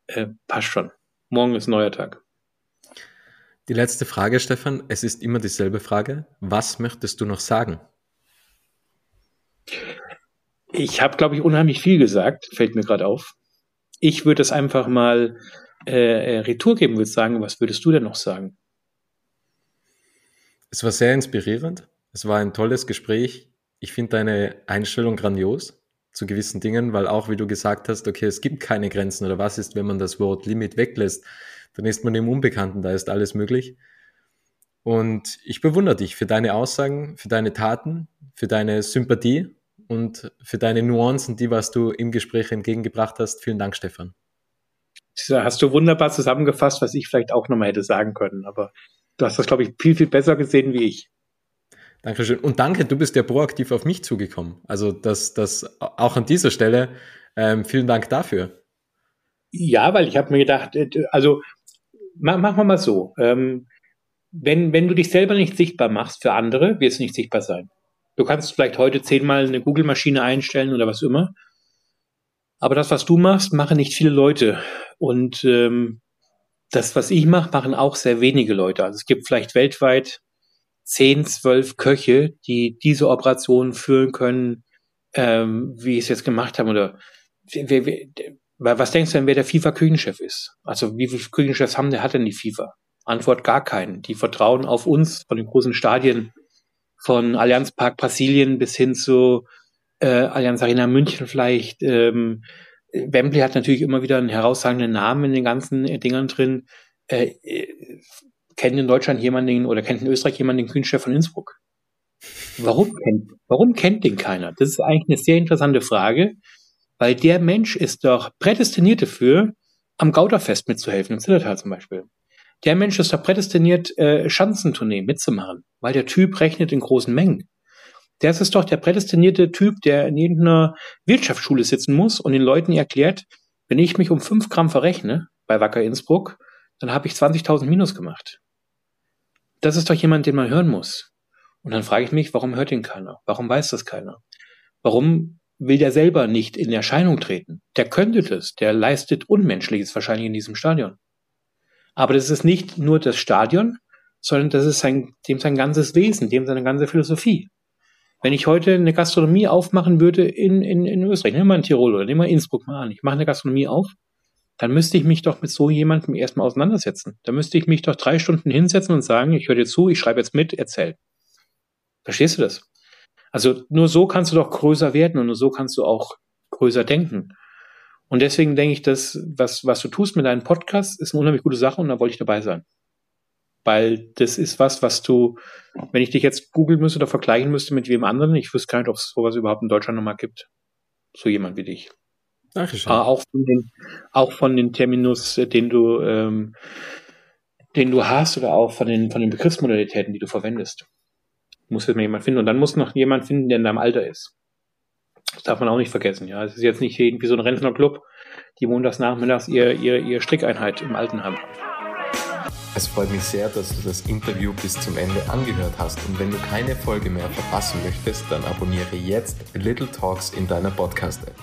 äh, passt schon. Morgen ist neuer Tag. Die letzte Frage, Stefan. Es ist immer dieselbe Frage. Was möchtest du noch sagen? Ich habe, glaube ich, unheimlich viel gesagt, fällt mir gerade auf. Ich würde es einfach mal äh, äh, Retour geben, würde sagen, was würdest du denn noch sagen? Es war sehr inspirierend. Es war ein tolles Gespräch. Ich finde deine Einstellung grandios zu gewissen Dingen, weil auch wie du gesagt hast, okay, es gibt keine Grenzen oder was ist, wenn man das Wort Limit weglässt, dann ist man im Unbekannten, da ist alles möglich. Und ich bewundere dich für deine Aussagen, für deine Taten, für deine Sympathie und für deine Nuancen, die was du im Gespräch entgegengebracht hast. Vielen Dank, Stefan. Hast du wunderbar zusammengefasst, was ich vielleicht auch nochmal hätte sagen können. Aber du hast das, glaube ich, viel, viel besser gesehen wie ich. Dankeschön. Und danke, du bist ja proaktiv auf mich zugekommen. Also das, das auch an dieser Stelle ähm, vielen Dank dafür. Ja, weil ich habe mir gedacht, äh, also machen wir mal so. Ähm, wenn, wenn du dich selber nicht sichtbar machst für andere, wirst du nicht sichtbar sein. Du kannst vielleicht heute zehnmal eine Google-Maschine einstellen oder was immer. Aber das, was du machst, machen nicht viele Leute. Und ähm, das, was ich mache, machen auch sehr wenige Leute. Also es gibt vielleicht weltweit zehn, zwölf Köche, die diese Operation führen können, ähm, wie es jetzt gemacht haben oder wer, wer, was denkst du denn, wer der FIFA-Küchenchef ist? Also wie viele Küchenchefs haben der, hat denn die FIFA? Antwort gar keinen. Die vertrauen auf uns von den großen Stadien von Allianz Park Brasilien bis hin zu äh, Allianz Arena München vielleicht. Ähm, Wembley hat natürlich immer wieder einen herausragenden Namen in den ganzen äh, Dingern drin. Äh, äh kennt in Deutschland jemanden oder kennt in Österreich jemanden den Kühnchef von Innsbruck? Warum kennt, warum kennt den keiner? Das ist eigentlich eine sehr interessante Frage, weil der Mensch ist doch prädestiniert dafür, am Gauderfest mitzuhelfen, im Zillertal zum Beispiel. Der Mensch ist doch prädestiniert, äh, Schanzentournee mitzumachen, weil der Typ rechnet in großen Mengen. Der ist doch der prädestinierte Typ, der in irgendeiner Wirtschaftsschule sitzen muss und den Leuten erklärt, wenn ich mich um fünf Gramm verrechne bei Wacker Innsbruck, dann habe ich 20.000 Minus gemacht das ist doch jemand, den man hören muss. Und dann frage ich mich, warum hört ihn keiner? Warum weiß das keiner? Warum will der selber nicht in Erscheinung treten? Der könnte das, der leistet Unmenschliches wahrscheinlich in diesem Stadion. Aber das ist nicht nur das Stadion, sondern das ist sein, dem sein ganzes Wesen, dem seine ganze Philosophie. Wenn ich heute eine Gastronomie aufmachen würde in, in, in Österreich, nehmen wir in Tirol oder nehmen wir Innsbruck mal an, ich mache eine Gastronomie auf, dann müsste ich mich doch mit so jemandem erstmal auseinandersetzen. Da müsste ich mich doch drei Stunden hinsetzen und sagen, ich höre dir zu, ich schreibe jetzt mit, erzähl. Verstehst du das? Also nur so kannst du doch größer werden und nur so kannst du auch größer denken. Und deswegen denke ich, dass was, was du tust mit deinem Podcast, ist eine unheimlich gute Sache und da wollte ich dabei sein. Weil das ist was, was du, wenn ich dich jetzt googeln müsste oder vergleichen müsste mit wem anderen, ich wüsste gar nicht, ob es sowas überhaupt in Deutschland nochmal gibt. So jemand wie dich. Dankeschön. Aber auch von den, auch von den Terminus, äh, den du, ähm, den du hast oder auch von den, von den Begriffsmodalitäten, die du verwendest. Muss jetzt mal jemand finden. Und dann muss noch jemand finden, der in deinem Alter ist. Das darf man auch nicht vergessen. Ja, es ist jetzt nicht irgendwie so ein Rentnerclub, die montags nachmittags ihr, ihr, ihr Strickeinheit im Altenheim haben. Es freut mich sehr, dass du das Interview bis zum Ende angehört hast und wenn du keine Folge mehr verpassen möchtest, dann abonniere jetzt Little Talks in deiner Podcast-App.